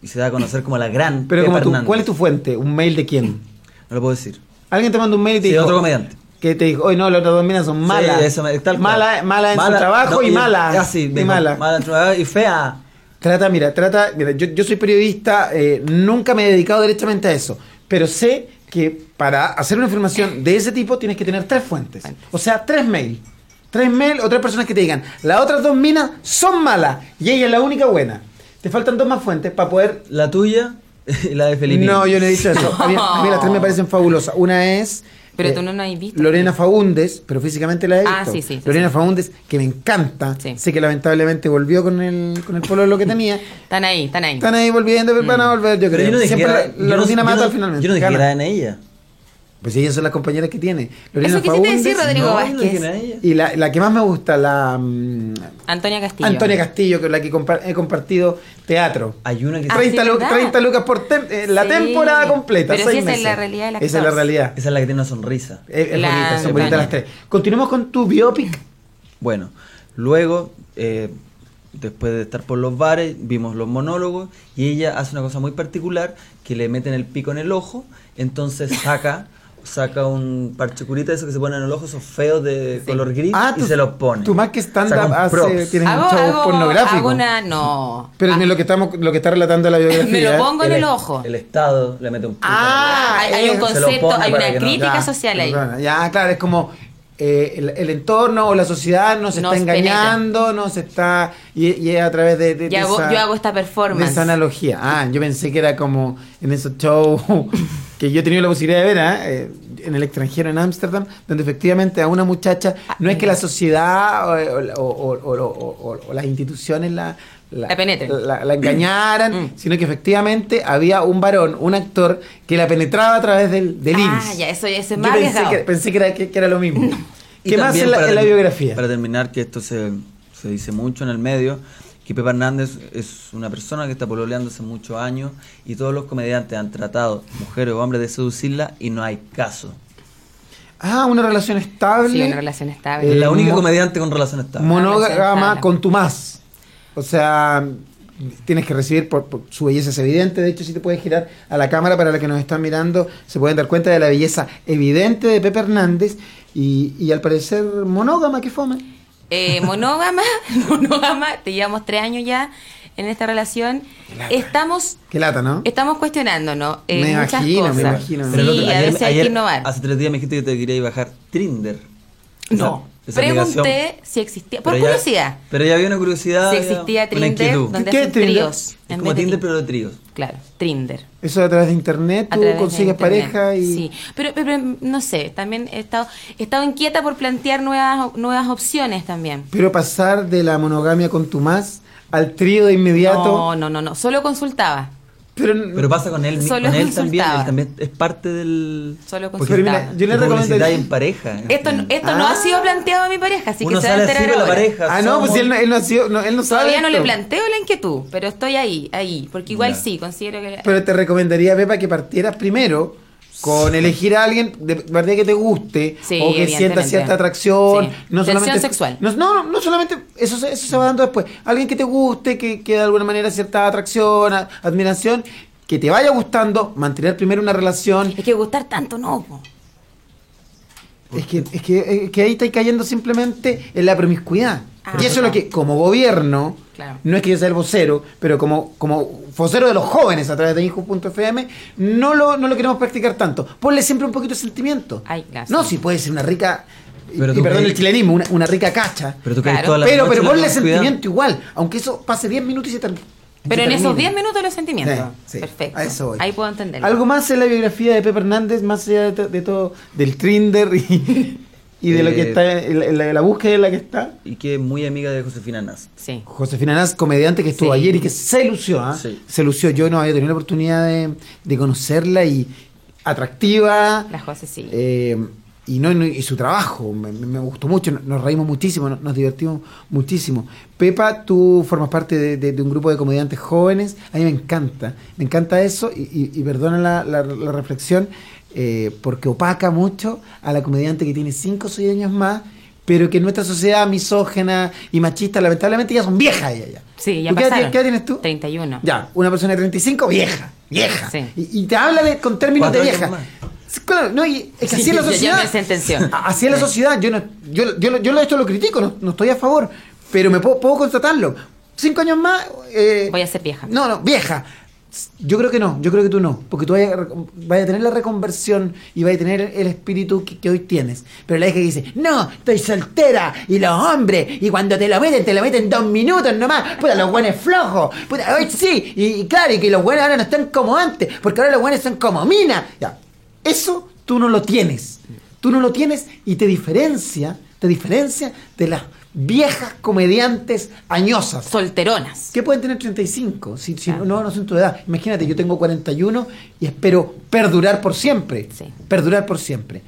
Y se da a conocer como la gran. Pero Pepa como tú, Hernández. ¿cuál es tu fuente? ¿Un mail de quién? No lo puedo decir. Alguien te manda un mail y te Sí, dijo, otro comediante. que te dijo, hoy no, las otras dos minas son malas. Sí, eso me- tal mala, mala en Mala- su trabajo no, y, y- mala. así y mala. mala en su trabajo y fea. Trata, mira, trata, mira, yo, yo soy periodista, eh, nunca me he dedicado directamente a eso, pero sé que para hacer una información de ese tipo tienes que tener tres fuentes, o sea, tres mails. Tres mails o tres personas que te digan, las otras dos minas son malas y ella es la única buena. Te faltan dos más fuentes para poder... La tuya y la de Felipe. No, yo no he dicho eso. A mí, a mí las tres me parecen fabulosas. Una es... Pero eh, tú no nos has visto. Lorena Faúndes, pero físicamente la he visto. Ah, sí, sí, sí, Lorena Faúndes, que me encanta. Sé que lamentablemente volvió con el, con el pololo que tenía. Están ahí, están ahí. Están ahí volviendo, pero van a volver, yo creo. yo no dije Siempre que era- la, yo la no- rutina yo mata no- finalmente. Yo no dije que era en ella. Pues ellas son las compañeras que tiene. Lorena Eso quisiste decir, Rodrigo No, Vázquez. de. Y la, la que más me gusta, la mm, Antonia Castillo. Antonia Castillo, con la que compa- he compartido teatro. Hay una que Ah, 30, sí, lu- ¿verdad? 30 lucas por tem- eh, la Sí. temporada completa. Pero seis esa es la realidad del Esa es la realidad. Esa es la que tiene una sonrisa. Es, es La bonita, son bonitas las tres. Continuemos con tu biopic. Bueno, luego, eh, después de estar por los bares, vimos los monólogos y ella hace una cosa muy particular que le meten el pico en el ojo, entonces saca saca un parche curita de esos que se ponen en el ojo, esos feos de color gris Ah, y tú- se los pone. tú más que stand-up hace- props. tienes un show hago, pornográfico. hago una. No. Pero es lo que estamos, lo que está relatando la biografía. Me lo pongo en el ojo. El Estado le mete un. Ah, hay, hay un concepto, hay una no- crítica Ya, social ahí. Ya, claro, es como eh, el, el entorno o la sociedad nos, Nos está engañando, nos está. Y, y es a través de. de- de hago- esa- yo hago esta de performance. esa analogía. Ah, yo pensé que era como en esos shows que yo he tenido la posibilidad de ver ¿ah? Eh, en el extranjero, en Ámsterdam, donde efectivamente a una muchacha, no es que la sociedad o, o- o- o- o- o- o las instituciones la, La penetren. la- la engañaran, Mm. sino que efectivamente había un varón, un actor, que la penetraba a través del, del Ah, ya, eso, eso es Yo más pensé que, pensé que era, que, que era lo mismo. Y ¿Qué más en la, en la biografía? Para terminar, que esto se, se dice mucho en el medio, que Pepa Hernández es una persona que está pololeando hace muchos años y todos los comediantes han tratado, mujeres o hombres, de seducirla y no hay caso. Ah, una relación estable. Sí, una relación estable. Eh, la única comediante con relación estable. monógama con tu más. O sea, tienes que recibir, por, por- su belleza es evidente. De hecho, si te puedes girar a la cámara para la que nos están mirando, se pueden dar cuenta de la belleza evidente de Pepe Hernández. Y, y al parecer, monógama, que fome. Eh, monógama, monógama, te llevamos tres años ya en esta relación. Estamos, Qué lata, ¿no? estamos cuestionándonos eh, Me muchas imagino, me cosas. imagino, me Sí, Pero el otro- a ayer- veces hay ayer- que innovar. Hace tres días me dijiste que te querías bajar Trinder. No. Pregunté si existía, por Pero ya- curiosidad, Pero ya había una curiosidad. si existía Trinder donde ¿Qué hacen tríos. Es como Tinder, ti. pero de tríos. Claro, Trinder. Eso a través de internet, tú consigues pareja y. Sí, pero, pero, pero, no sé, también he estado, he estado inquieta por plantear nuevas, nuevas opciones también. Pero pasar de la monogamia con tu más al trío de inmediato. No, no, no, no, solo consultaba. Pero, Pero pasa con él, Solo con él también. Él también es parte del. Solo Porque Pero mira, yo le recomiendo. en pareja. Esto, no- esto no ha sido planteado a mi pareja, así Uno que se va a enterar con la ahora. pareja. Ah, no, pues somos- si él, no- él no ha sido, no, él no sabe. Todavía no le planteo la inquietud, pero estoy ahí, ahí, porque igual Ya. sí, considero que... Pero te recomendaría, Pepa, que partieras primero con elegir a alguien de partida que te guste Sí, o que sienta cierta atracción. Sí. No solamente, sexual. No, no, no solamente, eso, se- eso se va dando después. Alguien que te guste, que, que de alguna manera cierta atracción, a- admiración, que te vaya gustando, mantener primero una relación. Es que gustar tanto no, po. Es que, es que, es que ahí estáis cayendo simplemente en la promiscuidad. Ah, y eso es lo que, como gobierno, Claro. no es que yo sea el vocero, pero como, como vocero de los jóvenes a través de Inju.fm, no lo, no lo queremos practicar tanto. Ponle siempre un poquito de sentimiento. Ay. No, si puede ser una rica. Pero y perdón el chilenismo, una, una rica cacha. Pero tú crees Claro. toda la Pero, pero ponle sentimiento igual, aunque eso pase 10 minutos y se. Pero en esos 10 minutos los sentimientos. Sí, sí, Perfecto. a eso voy. Ahí puedo entenderlo. ¿Algo más en la biografía de Pepe Hernández, más allá de, to- de todo, del Trinder y, y de lo que Eh, está, en la, en la- búsqueda en la que está? Y que es muy amiga de Josefina Nast. Sí. Josefina Naz, comediante que estuvo Sí. ayer y que se lució, ¿ah? Sí. Se lució. Yo no había tenido la oportunidad de, de conocerla y atractiva. La José sí. eh, y no, no- y su trabajo me, me gustó mucho, nos, reímos muchísimo, nos, nos divertimos muchísimo. Pepa, tú formas parte de, de- de un grupo de comediantes jóvenes, a mí me encanta, me encanta eso y, y- y perdona la, la- la reflexión, eh, porque opaca mucho a la comediante que tiene 5 o 6 años más, pero que en nuestra sociedad misógena y machista, lamentablemente ya son viejas ellas ya. Sí, ya ¿Tú qué edad pasaron. tienes- qué edad tienes tú? 31. Ya, una persona de 35, vieja, vieja. Sí. Y, y te habla de, con términos de vieja. Claro, no, y es que así Sí, es la ya- ya sociedad. me sentenció. Así es la sociedad. Yo, no, yo, yo, yo esto lo critico, no, no estoy a favor, pero me puedo, puedo constatarlo. Cinco años más. eh, Voy a ser vieja. no, no, vieja. Yo creo que no, yo creo que tú no, porque tú vayas a, tener la reconversión y vayas a tener el espíritu que, que hoy tienes. Pero la hija que dice, no, estoy soltera y los hombres, y cuando te lo meten, te lo meten dos minutos nomás, puta, los buenos flojos, puta, hoy sí, y, y claro, y que los buenos ahora no están como antes, porque ahora los buenos son como mina. Ya, eso tú no lo tienes, tú no lo tienes y te diferencia, te diferencia de las viejas comediantes añosas. Solteronas. Que pueden tener 35, si, si no, no son tu edad. Imagínate, yo tengo 41 y espero perdurar por siempre. Perdurar por siempre.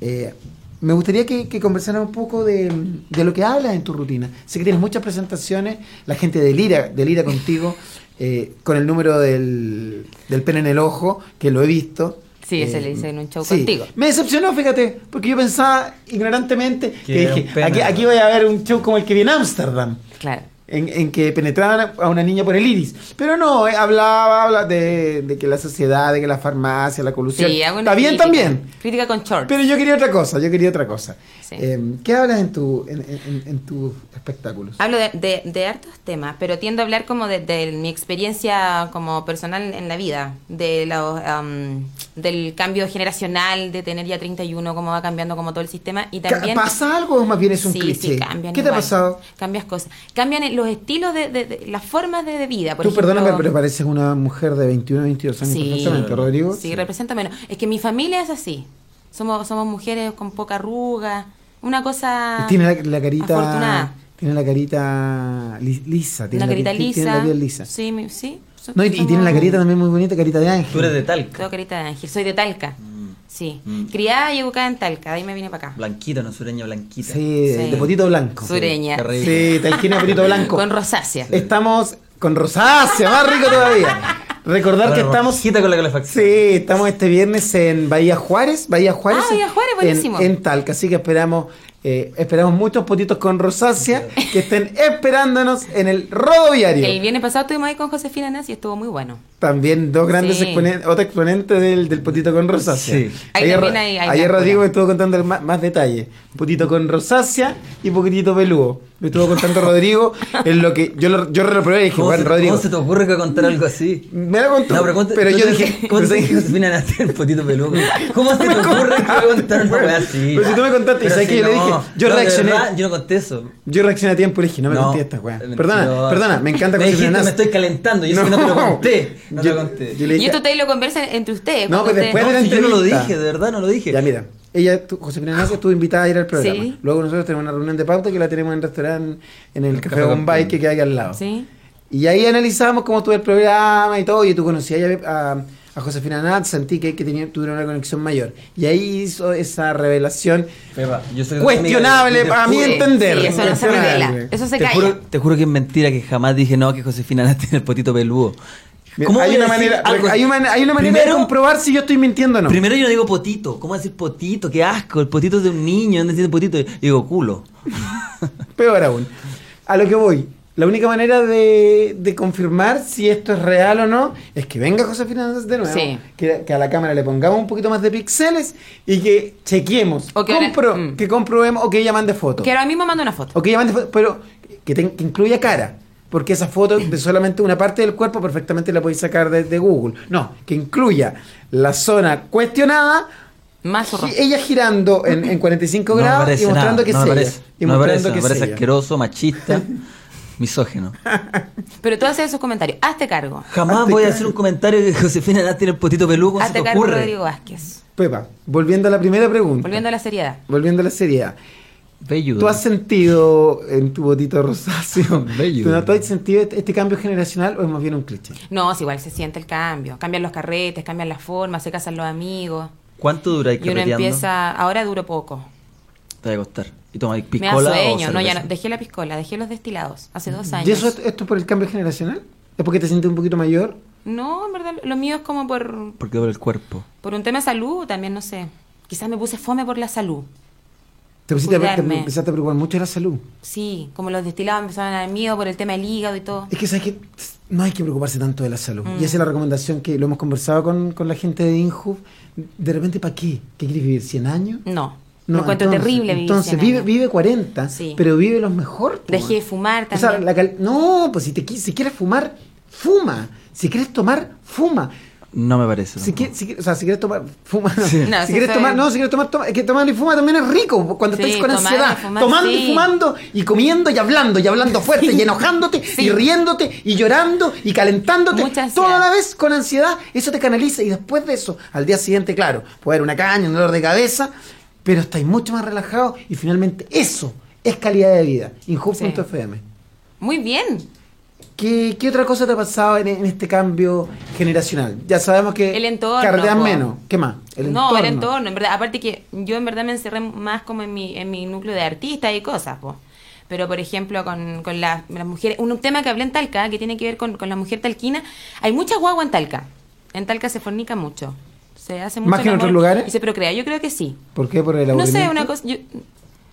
Eh, me gustaría que, que conversáramos un poco de, de lo que hablas en tu rutina. Sé que tienes muchas presentaciones, la gente delira, delira contigo, eh, con el número del, del pene en el ojo, que lo he visto. Sí, ese Eh, le hice en un show sí. contigo. Me decepcionó, fíjate, porque yo pensaba ignorantemente que, dije, aquí, aquí voy a ver un show como el que viene a Ámsterdam. Claro. En, en que penetraban a una niña por el iris. Pero no, eh, hablaba, habla de, de que la sociedad, de que la farmacia, la colusión. Sí, hago una Está bien crítica. también. Crítica con short. Pero yo quería otra cosa, yo quería otra cosa. Sí. Eh, ¿Qué hablas en, tu, en, en- en tus espectáculos? Hablo de, de, de hartos temas, pero tiendo a hablar como de, mi experiencia como personal en la vida, de am, del cambio generacional, de tener ya 31, cómo va cambiando como todo el sistema y también... ¿Pasa algo o más bien es un sí, cliché? Sí, cambian ¿Qué te ha igual. pasado? Cambias cosas. Cambian los estilos de, de- de- las formas de, de vida. Por Tú ejemplo, perdóname, pero pareces una mujer de 21, 22 años Sí, perfectamente, Rodrigo. Sí, representa menos. Es que mi familia es así. Somos, somos mujeres con poca arruga. Una cosa. Tiene la, la carita. afortunada. Tiene la carita li- lisa. Tiene Una la, carita tiene lisa. la piel lisa. Sí, mi- sí. So- No, y, y tiene la carita también muy bonita, carita de ángel. Tú eres de Talca. Tengo carita de ángel. Soy de Talca. Mm. Sí. Criada y educada en Talca. De ahí me vine para acá. Blanquita, no sureña blanquita. Sí, Sí. de potito blanco. Sureña. Rico. Sí, talquina de potito blanco. Con rosácea. Estamos con rosácea, más rico todavía. Recordar que estamos. con la calefacción. Sí, estamos este viernes en Bahía Juárez. Bahía Juárez. Ah, Bahía Juárez, en- buenísimo. En, Talca. Así que esperamos. Eh, esperamos muchos potitos con rosácea que estén esperándonos en el rodoviario. El viernes pasado estuvimos ahí con Josefina Nazi y estuvo muy bueno. También dos grandes Sí. exponentes, otro exponente del, del potito con rosácea. Sí. Ahí Ayer, también hay- hay ayer. Rodrigo me estuvo contando más, más detalle. Potito con rosácea y poquitito peludo. Me estuvo contando Rodrigo en lo que yo lo, yo lo reprobé y dije, ¿Cómo, bueno, se, Rodrigo. cómo se te ocurre que contar algo así? Me lo contó. No, pero, ¿cómo te- pero no yo dije, ¿Cómo pero te dije Josefina potito peludo? ¿Cómo se te ocurre que voy a contar wea así? Pero si tú me contaste, y Pero sabes si que yo le dije, yo reaccioné. verdad, yo no conté eso. Yo reaccioné a tiempo y le dije, no me No, conté esta weá. Perdona, perdona, me encanta Me dijiste, Naz. me estoy calentando, yo sé que no te lo conté. No te Yo- lo conté. yo le Y esto ustedes lo conversan entre ustedes. No, cuando pues después de la No, si yo no lo entrevista. dije, de verdad no lo dije. Ya, mira, ella, tú- Josefina Nace estuvo invitada a ir al programa. Sí. Luego nosotros tenemos una reunión de pauta que la tenemos en el restaurante, en el Café Café Bombay que queda aquí al lado. Sí. Y ahí analizamos cómo estuvo el programa y todo, y tú conocías a, a, a Josefina Nat, sentí que, que tenía, tuvieron una conexión mayor. Y ahí hizo esa revelación Pepa, yo soy cuestionable amiga, para juro- entender. Sí, eso no se revela. Eso se te calla. juro, te juro que es mentira que jamás dije no que Josefina Naste tiene el potito peludo. ¿Cómo hay, una manera, algo? hay, una, hay una manera de Primero- comprobar si yo estoy mintiendo o no. Primero yo no digo potito. ¿Cómo decir potito? Qué asco. El potito es de un niño. ¿Dónde tiene potito? Yo digo culo. Peor aún. A lo que voy. La única manera de, de confirmar si esto es real o no es que venga Josefina Nández de nuevo, Sí. que, que a la cámara le pongamos un poquito más de píxeles y que chequeemos, O que compro- mm. que comprobemos o que ella mande fotos. Que ahora mismo mando una foto. O que ella mande fotos, pero que incluya cara. Porque esa foto de solamente una parte del cuerpo perfectamente la podéis sacar de, de Google. No, que incluya la zona cuestionada, Más gi- ella girando en, en 45 No grados y mostrando nada, que no es me ella. parece, Y no me mostrando parece, que me parece asqueroso, machista, misógino. Pero tú haces esos comentarios. Hazte cargo. Jamás voy a hacer un comentario que Josefina tiene el potito peludo. ¿Cómo se Hazte te cargo, ocurre? Rodrigo Vázquez. Pepa, volviendo a la primera pregunta. Volviendo a la seriedad. Volviendo a la seriedad. Velludo. ¿Tú has sentido en tu botito rosáceo. ¿tú no tú has sentido este, este cambio generacional o es más bien un cliché? No, es igual se siente el cambio. Cambian los carretes, cambian las formas, se casan los amigos. ¿Cuánto dura ahí Y uno empieza. Ahora duro poco. Te va a costar. ¿Y tomas Me da piscola sueño. o No, ya no. Dejé la piscola, dejé los destilados. Hace dos años. ¿Y eso es- esto es por el cambio generacional? ¿Es porque te sientes un poquito mayor? No, en verdad, lo mío es como por, Porque por el cuerpo. por un tema de salud también, no sé. Quizás me puse fome por la salud. Te, pusiste te empezaste a preocupar mucho de la salud. Sí, como los destilados empezaban a dar miedo por el tema del hígado y todo. Es que sabes que no hay que preocuparse tanto de la salud. Mm. Y esa es la recomendación que lo hemos conversado con, con la gente de INJUV. De repente, ¿para qué? ¿Qué quieres vivir? ¿100 años? No. Me encuentro terrible vivir Entonces, 100 vive, vive 40, Sí. pero vive los mejor. Dejé de fumar O sea, también. la cal- no, pues si, te, si quieres fumar, fuma. Si quieres tomar, fuma. No me parece. Si quieres, si, quieres- o sea, si quieres tomar, fuma. Sí. No, si quieres soy- tomar, no, si quieres tomar, toma. Es que tomar y fumar también es rico. Cuando Sí, estáis con y ansiedad, fumar, tomando y fumando y comiendo y hablando y hablando fuerte y enojándote y riéndote y llorando y calentándote. Toda la vez con ansiedad, eso te canaliza y después de eso, al día siguiente, claro, puede haber una caña, un dolor de cabeza, pero estáis mucho más relajados y finalmente eso es calidad de vida. Inhub.fm. Muy bien. ¿Qué, ¿Qué otra cosa te ha pasado en, en este cambio generacional? Ya sabemos que El entorno, menos. ¿Qué más? no, el entorno, en verdad. Aparte que yo en verdad me encerré más como en mi, en mi núcleo de artistas y cosas, po. Pero, por ejemplo, con, con la- las mujeres, un tema que hablé en Talca, que tiene que ver con, con la mujer talquina, hay mucha guagua en Talca. En Talca se fornica mucho. Se hace mucho ¿Más que en el otros lugares? Y se procrea, yo creo que sí. ¿Por qué? ¿Por el No sé, aburrimiento? una cosa, yo,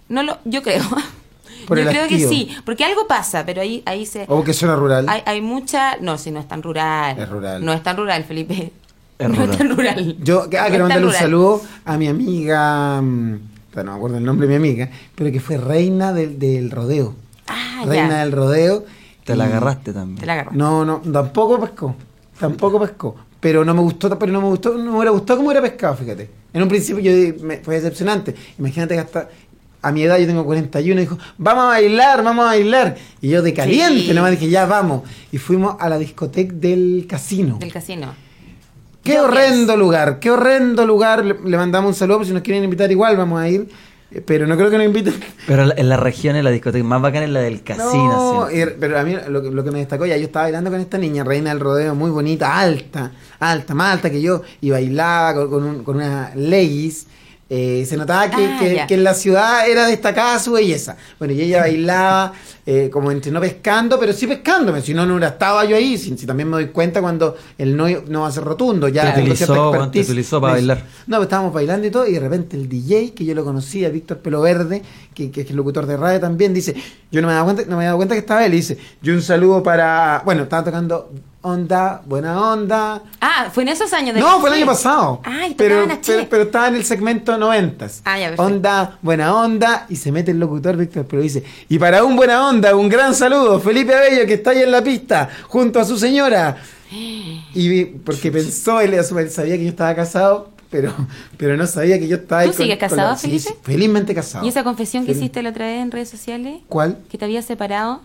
no lo, yo creo. Por yo el creo que sí, porque algo pasa, pero ahí, ahí se... ¿O que suena rural? Hay, hay mucha... No, si no es tan rural. Es rural. No es tan rural, Felipe. Es no rural. es tan rural. Yo ah, No quiero mandarle un saludo a mi amiga, mm, bueno, no me acuerdo el nombre de mi amiga, pero que fue reina del, del rodeo. Ah, reina ya. del rodeo. Te la agarraste también. Te la agarró. No, no, tampoco pescó. Tampoco pescó. Pero no me gustó, pero no me gustó, no me hubiera gustado como hubiera pescado, fíjate. En un principio yo me, fue decepcionante. Imagínate que hasta a mi edad yo tengo 41 y dijo, vamos a bailar, vamos a bailar. Y yo de caliente, Sí. nomás dije, ya vamos. Y fuimos a la discoteca del casino. Del casino. Qué horrendo lugar, qué horrendo lugar. Le, le mandamos un saludo, por si nos quieren invitar igual vamos a ir. Eh, Pero no creo que nos inviten. Pero la- en las regiones la discoteca más bacana es la del casino. No, pero a mí lo, que- lo que me destacó, ya yo estaba bailando con esta niña, reina del rodeo, muy bonita, alta, alta, más alta que yo, y bailaba con, con, un- con una leggings. Eh, se notaba que, Ah, que- en la ciudad era destacada su belleza. Bueno, y ella bailaba eh, como entre no pescando, pero sí pescándome. Si no, no hubiera estado yo ahí. Si, si también me doy cuenta cuando el no, no va a ser rotundo. Ya Te tengo utilizó, te utilizó para bailar. no, pues estábamos bailando y todo, y de repente el DJ, que yo lo conocía, Víctor Pelo Verde, que, que es el locutor de radio también, dice, yo no me daba cuenta, no me había dado cuenta que estaba él, y dice, yo un saludo para, bueno, estaba tocando onda, buena onda. Ah, fue en esos años. del No, fue el año pasado. Ay, pero, tocaban a pero, pero estaba en el segmento noventas. Ah, ya. Onda, buena onda, y se mete el locutor Víctor Pelo dice, y para un buena onda, un gran saludo, Felipe Abello, que está ahí en la pista, junto a su señora. Y porque pensó, él, él sabía que yo estaba casado, pero, pero no sabía que yo estaba ¿Tú sigues con casado, la- Felipe? sí, felizmente casado. ¿Y esa confesión que hiciste la otra vez en redes sociales? ¿Cuál? Que te habías separado.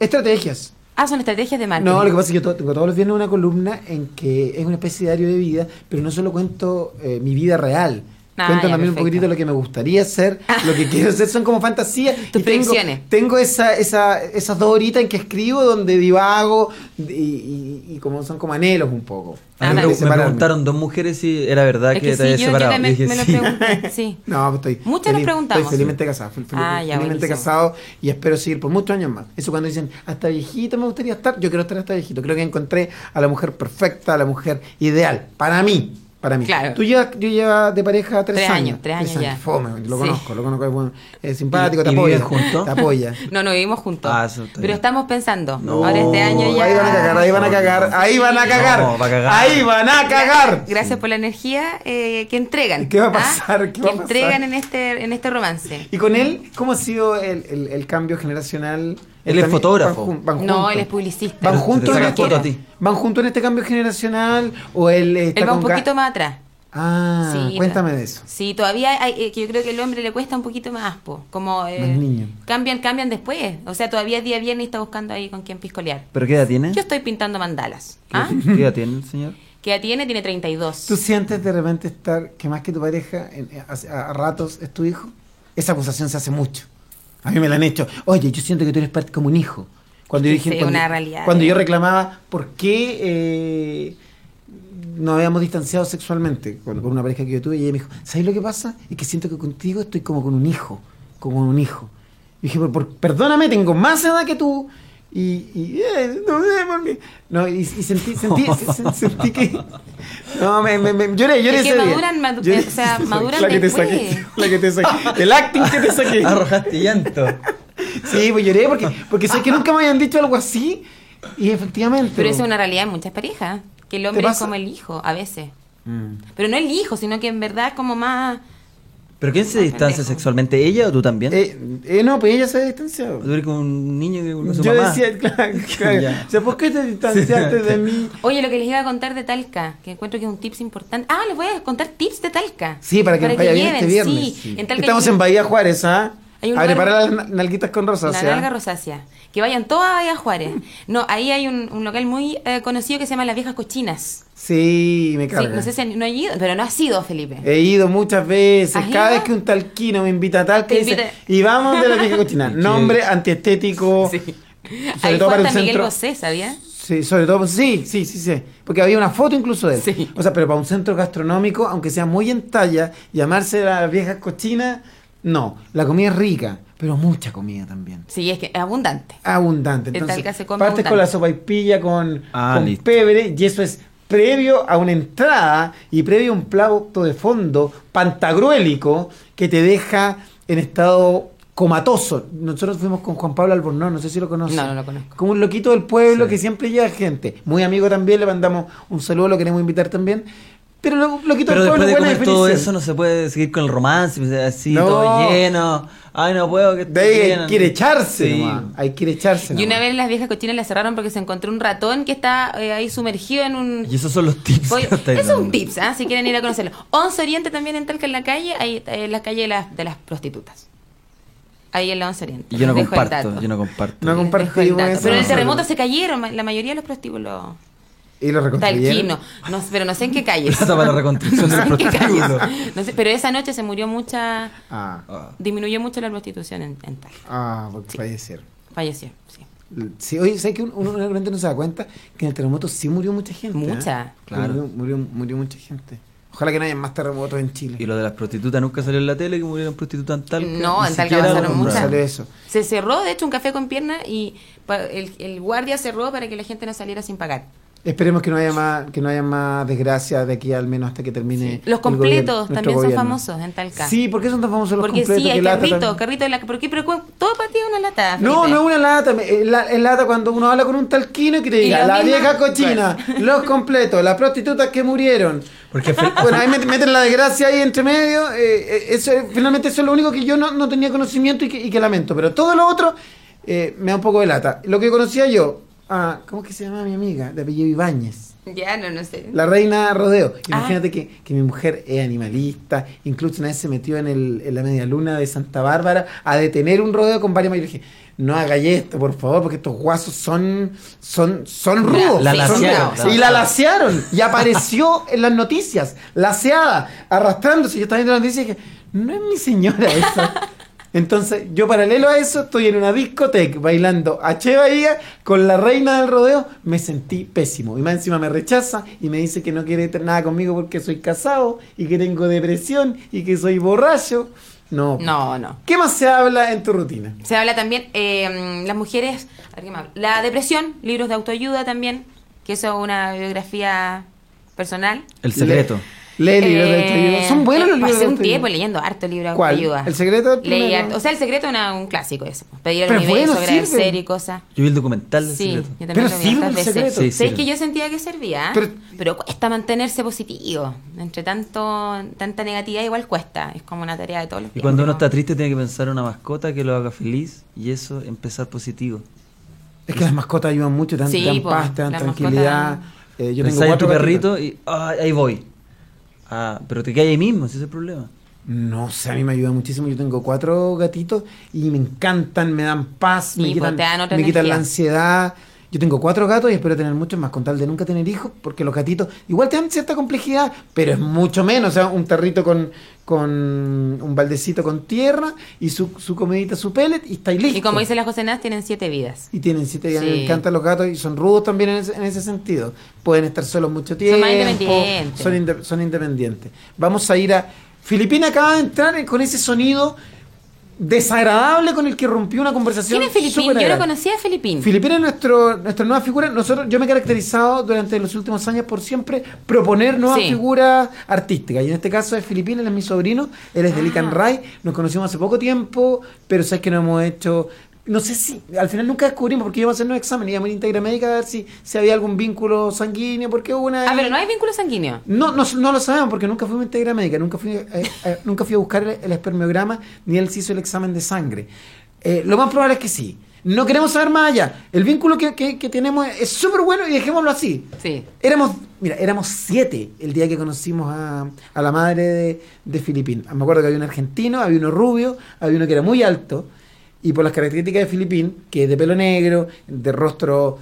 Estrategias. Ah, son estrategias de marketing. No, lo que pasa es que yo tengo todos los viernes una columna en que es una especie de diario de vida, pero no solo cuento eh, mi vida real. Ah, cuento ya, también un poquito lo que me gustaría hacer, lo que quiero hacer, son como fantasías. Tus y tengo, predicciones. tengo esa, esa, esas dos horitas en que escribo donde divago y, y- y como son como anhelos un poco. A mí me, me preguntaron dos mujeres si era verdad Es que, que te sí, habías yo- yo separado. también Y dije, me lo sí. pregunté, sí. No, pues estoy. Muchas nos preguntamos. Estoy felizmente casado. fel- fel- Ah, ya, felizmente buenísimo. casado y espero seguir por muchos años más. Eso cuando dicen, hasta viejito me gustaría estar, yo quiero estar hasta viejito. Creo que encontré a la mujer perfecta, a la mujer ideal. Para mí. Para mí. Claro. Tú llevas, yo llevas de pareja tres, Tres años. años, tres años ya. Fome, lo Sí. conozco, lo conozco, es, bueno, es simpático, ¿Y- te apoya. juntos? Te apoya. No, no vivimos juntos. Ah, eso está Pero bien. estamos pensando. No, Ahora este año ya. Ahí van a cagar, ahí van a cagar, ahí van a cagar. No, va a cagar. Ahí van a cagar. Gracias por la energía eh, que entregan. ¿Qué va a ¿ah? pasar? ¿Qué que va a pasar? entregan en este, en este romance. ¿Y con él cómo ha sido el, el- el cambio generacional? Él es fotógrafo. van jun- van No, él es publicista. ¿Van juntos, en este, foto a ti. ¿Van juntos en este cambio generacional? ¿O él eh, está Él va un poquito más atrás. Ah, Sí, cuéntame de eso. Sí, todavía hay, eh, que yo creo que al hombre le cuesta un poquito más, po, como eh, Más niño. cambian, cambian después. O sea, todavía es día viernes y está buscando ahí con quién piscolear. ¿Pero qué edad tiene? Yo estoy pintando mandalas. ¿Qué, ¿Ah? qué edad tiene el señor? ¿Qué edad tiene? Tiene 32. ¿Tú sientes de repente estar que más que tu pareja en- a, a ratos es tu hijo? Esa acusación se hace mucho. A mí me la han hecho. Oye, yo siento que tú eres parte como un hijo. Cuando, yo, dije, sí, cuando, una realidad. cuando yo reclamaba por qué eh, nos habíamos distanciado sexualmente con, con una pareja que yo tuve, y ella me dijo, ¿sabes lo que pasa? Es que siento que contigo estoy como con un hijo, como con un hijo. Y dije, por, por- perdóname, tengo más edad que tú y, y eh, no sé por qué. No, y, y sentí, sentí, se- sentí que. No, me, me, me- lloré, lloré Es que ese día. maduran, madu- Lloré. o sea, maduran la que te saqué, la que te saqué. El acting que te saqué. Arrojaste llanto. Sí, pues lloré porque, porque sé que nunca me habían dicho algo así. Y efectivamente. Pero eso es una realidad en muchas parejas. Que el hombre es como el hijo, a veces. Mm. Pero no el hijo, sino que en verdad es como más. ¿Pero quién se distancia sexualmente? ¿Ella o tú también? Eh, eh, no, pues ella se ha distanciado. Tú eres como un niño que con su Yo mamá. decía, claro, claro. Ya. O sea, ¿por qué te distanciaste de mí? Oye, lo que les iba a contar de Talca, que encuentro que es un tips importante. Ah, les voy a contar tips de Talca. Sí, para que nos vaya bien este viernes. Sí, en Talca Estamos hay en Bahía Juárez, ¿ah? Un a preparar las nalguitas con La rosácea. nalga rosácea. Que vayan todas a Bahía Juárez. No, ahí hay un, un local muy eh, conocido que se llama Las Viejas Cochinas. Sí, me Sí, carga. no sé si no he ido, pero no ha sido, Felipe. He ido muchas veces. ¿Has Cada ido? vez que un talquino me invita a tal, que dice, invita- y vamos de la vieja cochina. Nombre antiestético. Sobre Ahí todo para el Miguel centro. Bosé, ¿sabía? Sí, sobre todo, sí, sí, sí, sí. Porque había una foto incluso de él. O sea, pero para un centro gastronómico, aunque sea muy en talla, llamarse las viejas cochinas, no. La comida es rica, pero mucha comida también. Sí, es que es abundante. Abundante. En Entonces, Talca se come partes con la sopaipilla con, Ah, con pebre y eso es previo a una entrada y previo a un plato de fondo pantagruélico que te deja en estado comatoso. Nosotros fuimos con Juan Pablo Albornoz, no sé si lo conoces. No, no lo conozco. Como un loquito del pueblo que siempre lleva gente. Muy amigo también, le mandamos un saludo, lo queremos invitar también. Pero lo, loquito Pero del pueblo, después de buena comer todo eso no se puede seguir con el romance, pues, así, No. todo lleno. Ay, no puedo que De ahí hay ir echarse, Sí. Hay que ir echarse. Y una vez las viejas cochinas las cerraron porque se encontró un ratón que está eh, ahí sumergido en un... Y esos son los tips. Oye, que es un tips, ¿ah? si quieren ir a conocerlo. 11 Oriente también en Talca, en la calle, ahí eh, la calle de las, de las prostitutas. Ahí en la 11 Oriente. Y yo no el comparto, yo no comparto. No el eso. Pero en el terremoto se cayeron, la mayoría de los prostíbulos Y lo reconstruyeron. talquinos. No, pero no sé en qué calles. Plata para la reconstrucción No sé del en qué calles. prostíbulo. No sé, pero esa noche se murió mucha... Ah, Disminuyó mucho la prostitución en, en Talca. ah, porque fallecieron. Falleció, sí. Sí, oye, ¿sabes que uno, realmente no se da cuenta que en el terremoto sí murió mucha gente? ¿eh? Mucha. Claro. Murió, murió, murió mucha gente. Ojalá que no haya más terremotos en Chile. Y lo de las prostitutas nunca salió en la tele, que murieron prostitutas en Talca. No, Ni en Talca pasaron muchas. Sale eso. Se cerró, de hecho, un café con pierna y el guardia cerró para que la gente no saliera sin pagar. Esperemos que no haya más, que no haya más desgracia de aquí al menos hasta que termine. Los el completos gobierno- también son gobierno. famosos en Talca. Sí, ¿por qué son tan famosos los Porque completos? sí, hay Qué lata carrito, también. carrito de la... ¿Por qué? Pero todo para ti es una lata, No, Felipe. no es una lata, es la, es lata cuando uno habla con un talquino y que te diga, la mismo- vieja cochina, los completos, las prostitutas que murieron. Porque Bueno, ahí met- meten la desgracia ahí entre medio. eh, eh, eso, finalmente eso es lo único que yo no, no tenía conocimiento y que, y que lamento. Pero todo lo otro eh, me da un poco de lata. Lo que conocía yo, ah, ¿cómo es que se llama mi amiga? De apellido Ibáñez. Ya, no, no sé. La reina Rodeo. Ah. Imagínate que, que mi mujer es animalista, incluso una vez se metió en, el, en la media luna de Santa Bárbara a detener un rodeo con varios mayores. no hagáis esto, por favor, porque estos guasos son, son, son rudos. La son lacearon, rudos. la y la lacearon. Y apareció en las noticias, laceada, arrastrándose. Yo estaba viendo las noticias y dije, no es mi señora esa. Entonces, yo paralelo a eso, estoy en una discoteca bailando a Che Bahía con la reina del rodeo, me sentí pésimo. Y más encima me rechaza y me dice que no quiere tener nada conmigo porque soy casado y que tengo depresión y que soy borracho. No. No, no. ¿Qué más se habla en tu rutina? Se habla también, eh, las mujeres, a ver, ¿qué más habla? la depresión, libros de autoayuda también, que eso es una biografía personal. El secreto. Lee libros de Eh, autoayuda. Son buenos los libros Pasé de un autoayuda. tiempo leyendo harto libros de autoayuda. ¿El secreto Leí harto- o sea, el secreto es una- un clásico eso. Pedir al Pero universo, bueno, agradecer sirve. y cosas. Yo vi el documental del Sí, secreto. yo también Pero lo vi sirve el secreto. Sí, ¿Sabes sirve. que yo sentía que servía? Pero- Pero, cuesta mantenerse positivo. Entre tanto, tanta negatividad igual cuesta. Es como una tarea de todos los Y cuando uno está triste tiene que pensar en una mascota que lo haga feliz y eso empezar positivo. Es que las mascotas ayudan mucho, te dan, Sí, te dan po, paz, te dan tranquilidad. Eh, yo tengo cuatro tu gatitos. perrito y ah, ahí voy. Ah, pero te quedas ahí mismo, ese es el problema. No sé, a mí me ayuda muchísimo. Yo tengo cuatro gatitos y me encantan, me dan paz, me quitan, pues, otra me quitan la ansiedad. Yo tengo cuatro gatos y espero tener muchos más con tal de nunca tener hijos, porque los gatitos igual te dan cierta complejidad, pero es mucho menos. O sea, un tarrito con, con un baldecito con tierra y su, su comidita, su pellet y estáis listos. Y como dice la José Naz, tienen siete vidas. Y tienen siete días. Sí. Me encantan los gatos y son rudos también en ese, en ese sentido. Pueden estar solos mucho tiempo. más independientes. Son, inde- son independientes. Vamos a ir a. Filipina acaba de entrar con ese sonido desagradable con el que rompió una conversación. ¿Quién es Filipín? Yo agradable. conocía a Filipín. Filipina es nuestro, nuestra nueva figura. Nosotros, yo me he caracterizado durante los últimos años por siempre proponer nuevas Sí. figuras artísticas. Y en este caso es Filipina, él es mi sobrino, él es de Lican Ah. Ray. Nos conocimos hace poco tiempo, pero sabes que no hemos hecho. No sé si, al final nunca descubrimos porque íbamos a hacer un examen, íbamos a ir a Integra Médica a ver si, si había algún vínculo sanguíneo, porque hubo una. Ah, pero no hay vínculo sanguíneo. No, no, no lo sabemos porque nunca fuimos a Integra Médica, nunca fui, eh, eh, nunca fui a buscar el, el espermiograma, ni él se hizo el examen de sangre. Eh, lo más probable es que sí. No queremos saber más allá. El vínculo que, que- que tenemos es súper bueno y dejémoslo así. Sí. Éramos, mira, éramos siete el día que conocimos a, a la madre de, de Filipín. Me acuerdo que había un argentino, había uno rubio, había uno que era muy alto. Y por las características de Filipín, que es de pelo negro, de rostro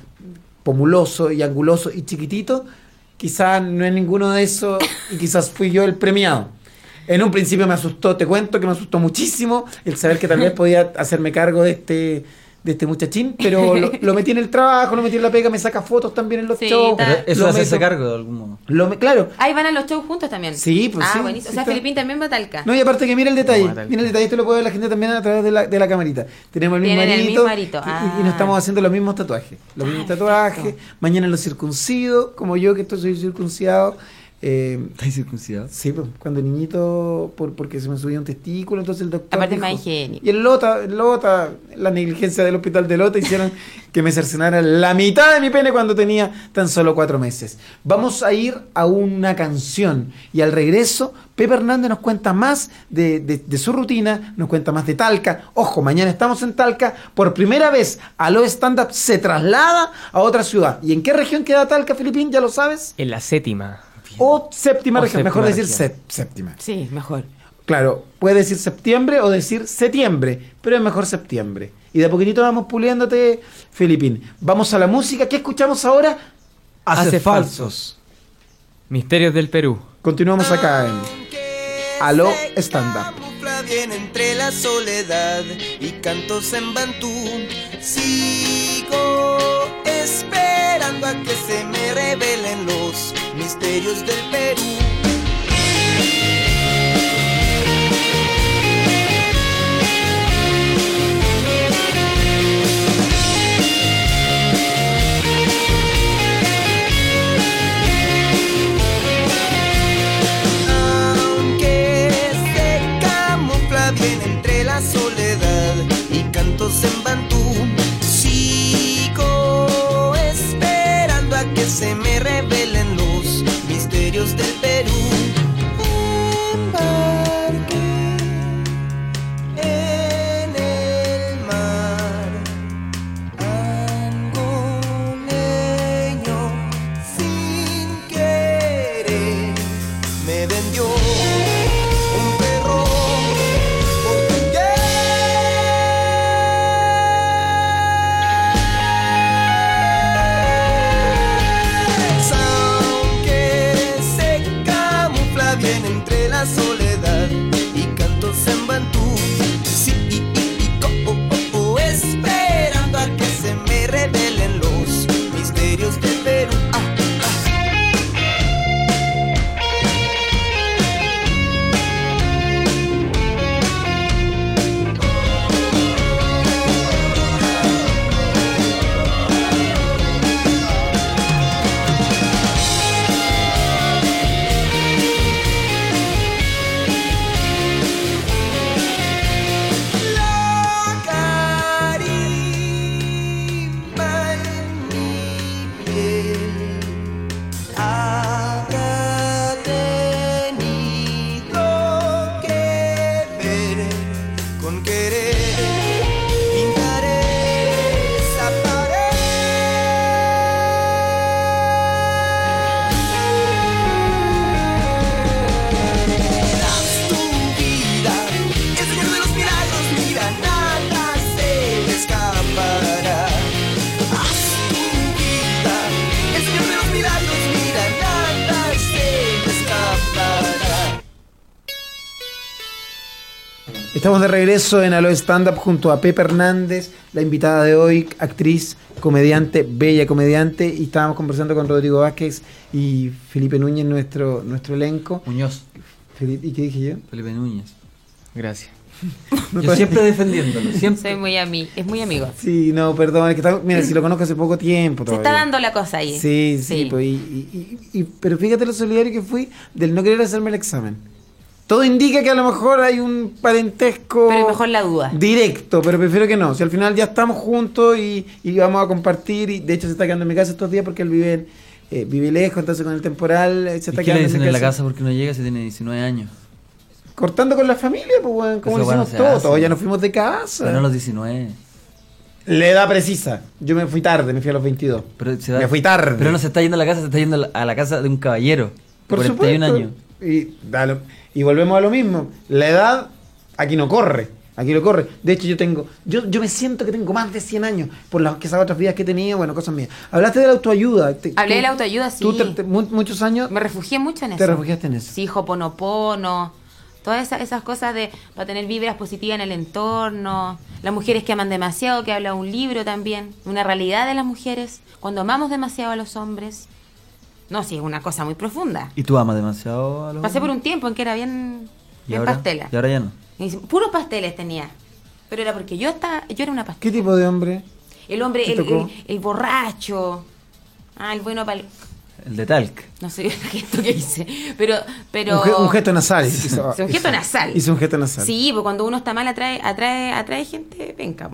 pomuloso y anguloso y chiquitito, quizás no es ninguno de esos y quizás fui yo el premiado. En un principio me asustó, te cuento que me asustó muchísimo el saber que tal vez podía hacerme cargo de este de este muchachín, pero lo, lo metí en el trabajo, lo metí en la pega, me saca fotos también en los Sí, shows. Eso lo es hacerse meto- cargo de algún modo. lo me- claro. Ahí van a los shows juntos también. Sí, pues ah, sí, buenísimo. sí o sea, está. Filipín también va a Talca. No, y aparte que mira el detalle, No, mira el detalle, esto lo puede ver la gente también a través de la, de la camarita. Tenemos el mismo Tienen el arito, mismo arito, y- y, ah. nos estamos haciendo los mismos tatuajes. Los mismos tatuajes, mañana los circuncido, como yo que estoy soy circuncidado. Eh, ¿Estás circuncidado? sí, pues, cuando niñito, por, porque se me subía un testículo, entonces el doctor. Aparte es dijo- más higiénico. Y el Lota, el Lota, la negligencia del hospital de Lota hicieron que me cercenara la mitad de mi pene cuando tenía tan solo cuatro meses. Vamos a ir a una canción y al regreso, Pepe Hernández nos cuenta más de, de- de su rutina, nos cuenta más de Talca. Ojo, mañana estamos en Talca. Por primera vez, Alo Stand Up se traslada a otra ciudad. ¿Y en qué región queda Talca, Filipín? ¿Ya lo sabes? En la séptima. O séptima O región, mejor séptima decir región. séptima. Sí, mejor. Claro, puede decir septiembre o decir septiembre, pero es mejor septiembre. Y de a poquitito vamos puliéndote, Filipín. Vamos a la música. ¿Qué escuchamos ahora? Hace, Hace falsos. Misterios del Perú. Continuamos acá en Aló camufla bien entre la soledad y cantos en bantú. Sigo esperando a que se me revelen los misterios del Perú. Aunque se camufla bien entre la soledad y cantos en bantú, sigo esperando a que se me revelen con querer Estamos de regreso en Aló Stand Up junto a Pepe Hernández, la invitada de hoy, actriz, comediante, bella comediante, y estábamos conversando con Rodrigo Vázquez y Felipe Núñez, nuestro, nuestro elenco. Muñoz. Felipe- ¿Y qué dije yo? Felipe Núñez. Gracias. Yo siempre defendiéndolo, siempre. Soy muy ami es muy amigo. Sí, no, perdón, es que está- mira, si lo conozco hace poco tiempo Se está dando la cosa ahí. Sí, sí, pues, y, y- y- y- pero fíjate lo solidario que fui del no querer hacerme el examen. Todo indica que a lo mejor hay un parentesco Pero mejor la duda. directo, pero prefiero que no. Si al final ya estamos juntos y, y vamos a compartir, y de hecho se está quedando en mi casa estos días porque él vive, en- eh, vive lejos, entonces con el temporal eh, se ¿Y está qué le quedando dicen en la casa porque no llega si tiene 19 años? Cortando con la familia, pues, weón, como lo bueno, hicimos se todos, todos ya nos fuimos de casa. Pero no a los 19. La edad precisa. Yo me fui tarde, me fui a los 22. Pero se da- Me fui tarde. Pero no se está yendo a la casa, se está yendo a la, a la casa de un caballero. Por 41 supuesto. años. Y, da lo- y volvemos a lo mismo. La edad aquí no corre. Aquí no corre. De hecho, yo tengo. Yo, yo me siento que tengo más de 100 años por las que esas otras vidas que he tenido. Bueno, cosas mías. Hablaste de la autoayuda. Te- Hablé tú- de la autoayuda, sí. Tú te- te- mu- muchos años. Me refugié mucho en eso. Te refugiaste en eso. Sí, hoponopono. Todas esas, esas cosas de para tener vibras positivas en el entorno. Las mujeres que aman demasiado, que habla un libro también. Una realidad de las mujeres. Cuando amamos demasiado a los hombres. No, sí, es una cosa muy profunda. ¿Y tú amas demasiado a los Pasé por un tiempo en que era bien, ¿Y bien ahora? pastela. Y ahora ya no. Y Puros pasteles tenía. Pero era porque yo estaba, yo era una pastela. ¿Qué tipo de hombre? El hombre, el, el- el borracho. Ah, el bueno para El de Talc. No sé el gesto que hice. Pero, pero. Un, ge- un gesto nasal. Hizo, un gesto nasal. Hizo un gesto nasal. Sí, porque cuando uno está mal atrae, atrae, atrae gente, venga.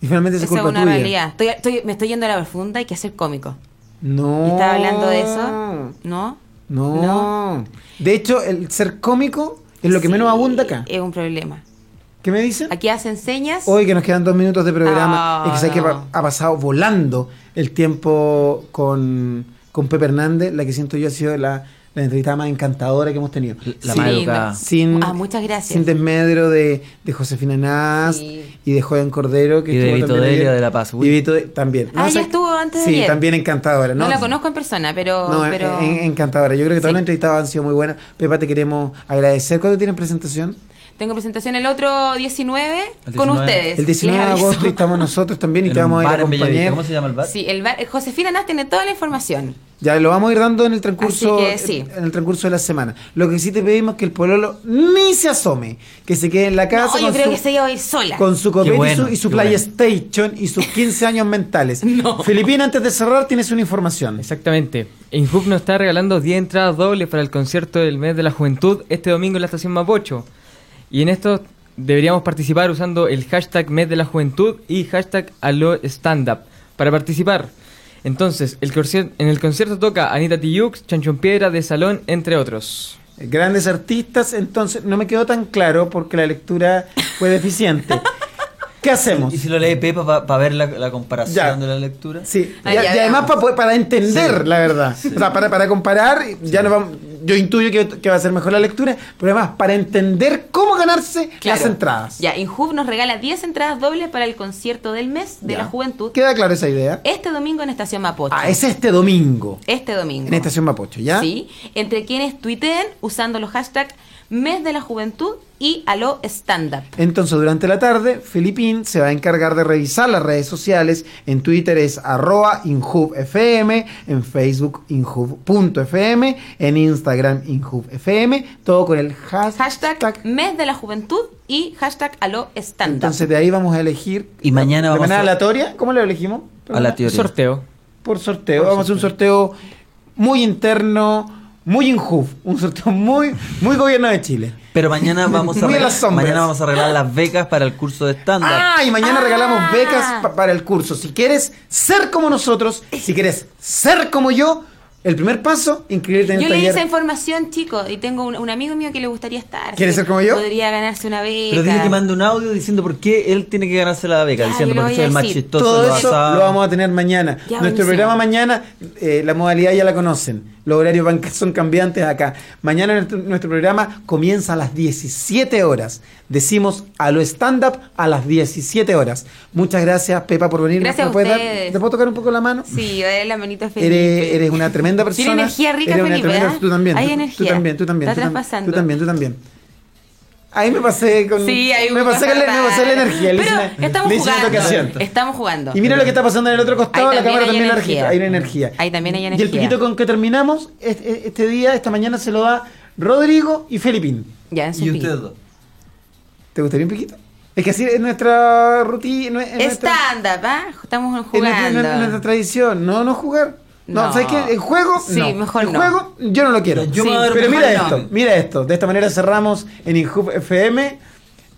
Y finalmente es Esa es culpa una tuya. realidad. Estoy, estoy- me estoy yendo a la profunda, hay que ser cómico. No. ¿Estás hablando de eso? ¿No? No. De hecho, el ser cómico es lo que menos abunda acá. Es un problema. ¿Qué me dicen? Aquí hacen señas. Hoy que nos quedan dos minutos de programa, Ah, es que no. ha pasado volando el tiempo con, con Pepe Hernández, la que siento yo ha sido la, la entrevistada más encantadora que hemos tenido. La Sin- más educada. Sin, Ah, muchas gracias. sin desmedro de, de Josefina Naz Sí. y de Joven Cordero. Que Y de estuvo Vito también Delia ayer. de La Paz. Y Vito de- también. Ah, No, ya sé- estuvo antes de Sí, ayer. también encantadora. No, No, la conozco en persona, pero. No, pero... en- encantadora. Yo creo que todas las entrevistadas han sido muy buenas. Pepa, te queremos agradecer. ¿Cuándo tienes presentación? Tengo presentación el otro 19 El con 19. ustedes. El 19 de agosto y estamos nosotros también y En te vamos a ir a acompañar. ¿Cómo se llama el bar? Sí, el bar- Josefina Naz tiene toda la información. Ya lo vamos a ir dando en el transcurso Así que sí. en el transcurso de la semana. Lo que sí te pedimos es que el pololo ni se asome, que se quede en la casa No, yo con, creo su, que se iba a ir sola. con su copete y bueno, su, y su qué bueno. PlayStation y sus 15 años mentales. Filipina, antes de cerrar, tienes una información. Exactamente. Inhub nos está regalando 10 entradas dobles para el concierto del mes de la juventud este domingo en la estación Mapocho. Y en esto deberíamos participar usando el hashtag mes de la juventud y hashtag alo stand up para participar. Entonces, el en el concierto toca Anita Tijoux, Chanchón Piedra de Salón, entre otros. Grandes artistas, entonces no me quedó tan claro porque la lectura fue deficiente. ¿Qué hacemos? ¿Y si lo lee Pepa para ver la, la comparación Ya. de la lectura? Sí, Ah, y, ya, y ya. además para, para entender Sí. la verdad. O sea, para, para comparar, ya no vamos, yo intuyo que, que va a ser mejor la lectura, pero además para entender cómo ganarse Claro. las entradas. Ya, Inhub nos regala 10 entradas dobles para el concierto del mes de Ya. la juventud. Queda claro esa idea. Este domingo en Estación Mapocho. Ah, es este domingo, Este domingo. en Estación Mapocho, ¿ya? Sí, entre quienes tuiteen usando los hashtags Mes de la Juventud y Aló Stand Up. Entonces, durante la tarde, Filipín se va a encargar de revisar las redes sociales. En Twitter es arroba inhubfm, en Facebook inhub.fm, en Instagram inhubfm, todo con el hashtag. Hashtag Mes de la Juventud y hashtag Aló Stand Up. Entonces, de ahí vamos a elegir. Y mañana ¿De vamos manera a- aleatoria? ¿Cómo lo elegimos? A la teoría. Sorteo. Por sorteo. vamos a hacer un sorteo muy interno, muy inhub. Un sorteo muy, muy gobierno de Chile. Pero mañana vamos a sombras. mañana vamos a arreglar las becas para el curso de stand-up. Ah, y mañana Ah. regalamos becas pa- para el curso. Si quieres ser como nosotros, si quieres ser como yo, el primer paso, inscribirte en Yo el leí taller. esa información, chicos, y tengo un, un amigo mío que le gustaría estar. ¿Quieres Así ser como yo? Podría ganarse una beca. Pero dile que mande un audio diciendo por qué él tiene que ganarse la beca, Ya, diciendo yo porque soy el más chistoso, Todo lo eso lo vamos a tener mañana. Ya, Nuestro buenísimo. programa mañana, eh, la modalidad ya la conocen. Los horarios van, son cambiantes acá. Mañana nuestro, nuestro programa comienza a las 17 horas. Decimos a lo stand-up a las 17 horas. Muchas gracias, Pepa, por venir. Gracias ¿Me a puedes dar-. ¿Te puedo tocar un poco la mano? Sí, la manita a Felipe. Eres, eres una tremenda persona. Tiene energía rica, Eres una Felipe, tremenda- ¿eh? Tú también. Hay tú, energía. Tú también, tú también. Está tú, traspasando. tú también, tú también. Ahí me pasé con. Sí, ahí me pasé, con la, me pasé la energía. le hice estamos le jugando. Estamos jugando. Y mira lo que está pasando en el otro costado, la cámara hay también la energía. energía. Hay una energía. Ahí también hay Y el energía. piquito con que terminamos, este, este día, esta mañana se lo da Rodrigo y Felipín. Ya, en su Y ustedes dos. ¿Te gustaría un piquito? Es que así es nuestra rutina. Es Stand-up, ¿ah? Estamos es nuestra- jugando. nuestra- nuestra tradición. No, no jugar. No, No. ¿sabes qué? El juego, Sí, no. mejor el no. juego, yo no lo quiero. Yo Pero mira no. esto, mira esto. De esta manera cerramos en Inhub FM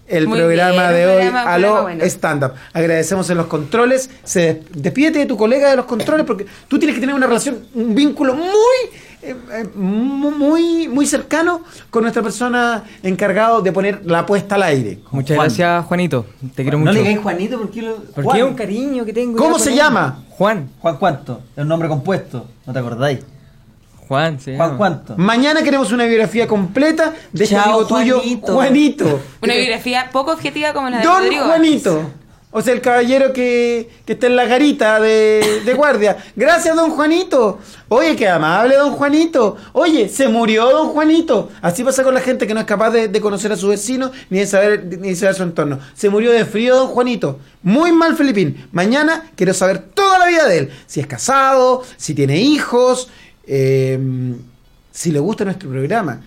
el Muy programa bien, de hoy programa- a programa lo bueno. stand-up. Agradecemos en los controles. Se des- despídete de tu colega de los controles porque tú tienes que tener una relación, un vínculo muy, eh, eh, mu- muy, muy cercano con nuestra persona encargado de poner la puesta al aire. Muchas Juan. gracias, Juanito. Te quiero No mucho. le digáis Juanito porque lo. Porque Juan. es un cariño que tengo. ¿Cómo se llama? Juan. Juan cuánto? Es un nombre compuesto. ¿No te acordáis? Juan, se Juan cuánto. Mañana queremos una biografía completa de este Chao, amigo tuyo, Juanito. Juanito. Una biografía poco objetiva como la de Don Rodrigo. Juanito. O sea, el caballero que, que está en la garita de, de guardia. Gracias, don Juanito. Oye, qué amable, don Juanito. Oye, se murió don Juanito. Así pasa con la gente que no es capaz de, de conocer a su vecino ni de saber ni de saber su entorno. Se murió de frío don Juanito. Muy mal, Felipín. Mañana quiero saber toda la vida de él. Si es casado, si tiene hijos, eh, si le gusta nuestro programa.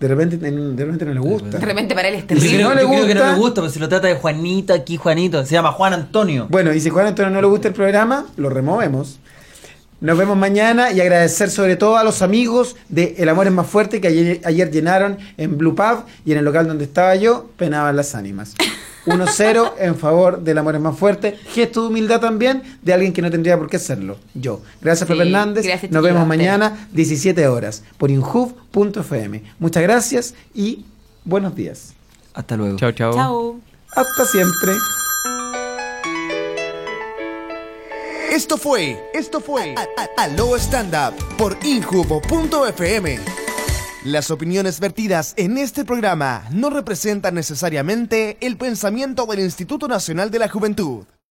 De repente, de repente no le gusta. De repente para él es Yo terrible. creo, no le yo creo que no gusta- le gusta, pero si lo trata de Juanito, aquí Juanito. Se llama Juan Antonio. Bueno, y si Juan Antonio no le gusta el programa, lo removemos. Nos vemos mañana y agradecer sobre todo a los amigos de El Amor es Más Fuerte que ayer, ayer llenaron en Blue Pub y en el local donde estaba yo, penaban las ánimas. 1-0 en favor del Amor es Más Fuerte. Gesto de humildad también de alguien que no tendría por qué hacerlo. Yo. Gracias, Sí, Pepe Hernández. gracias, Nos vemos mañana, 17 horas, por inhub.fm. Muchas gracias y buenos días. Hasta luego. Chao, chao. Chao. Hasta siempre. Esto fue, esto fue A- A- Aló Stand Up por Injubo.fm. Las opiniones vertidas en este programa no representan necesariamente el pensamiento del Instituto Nacional de la Juventud.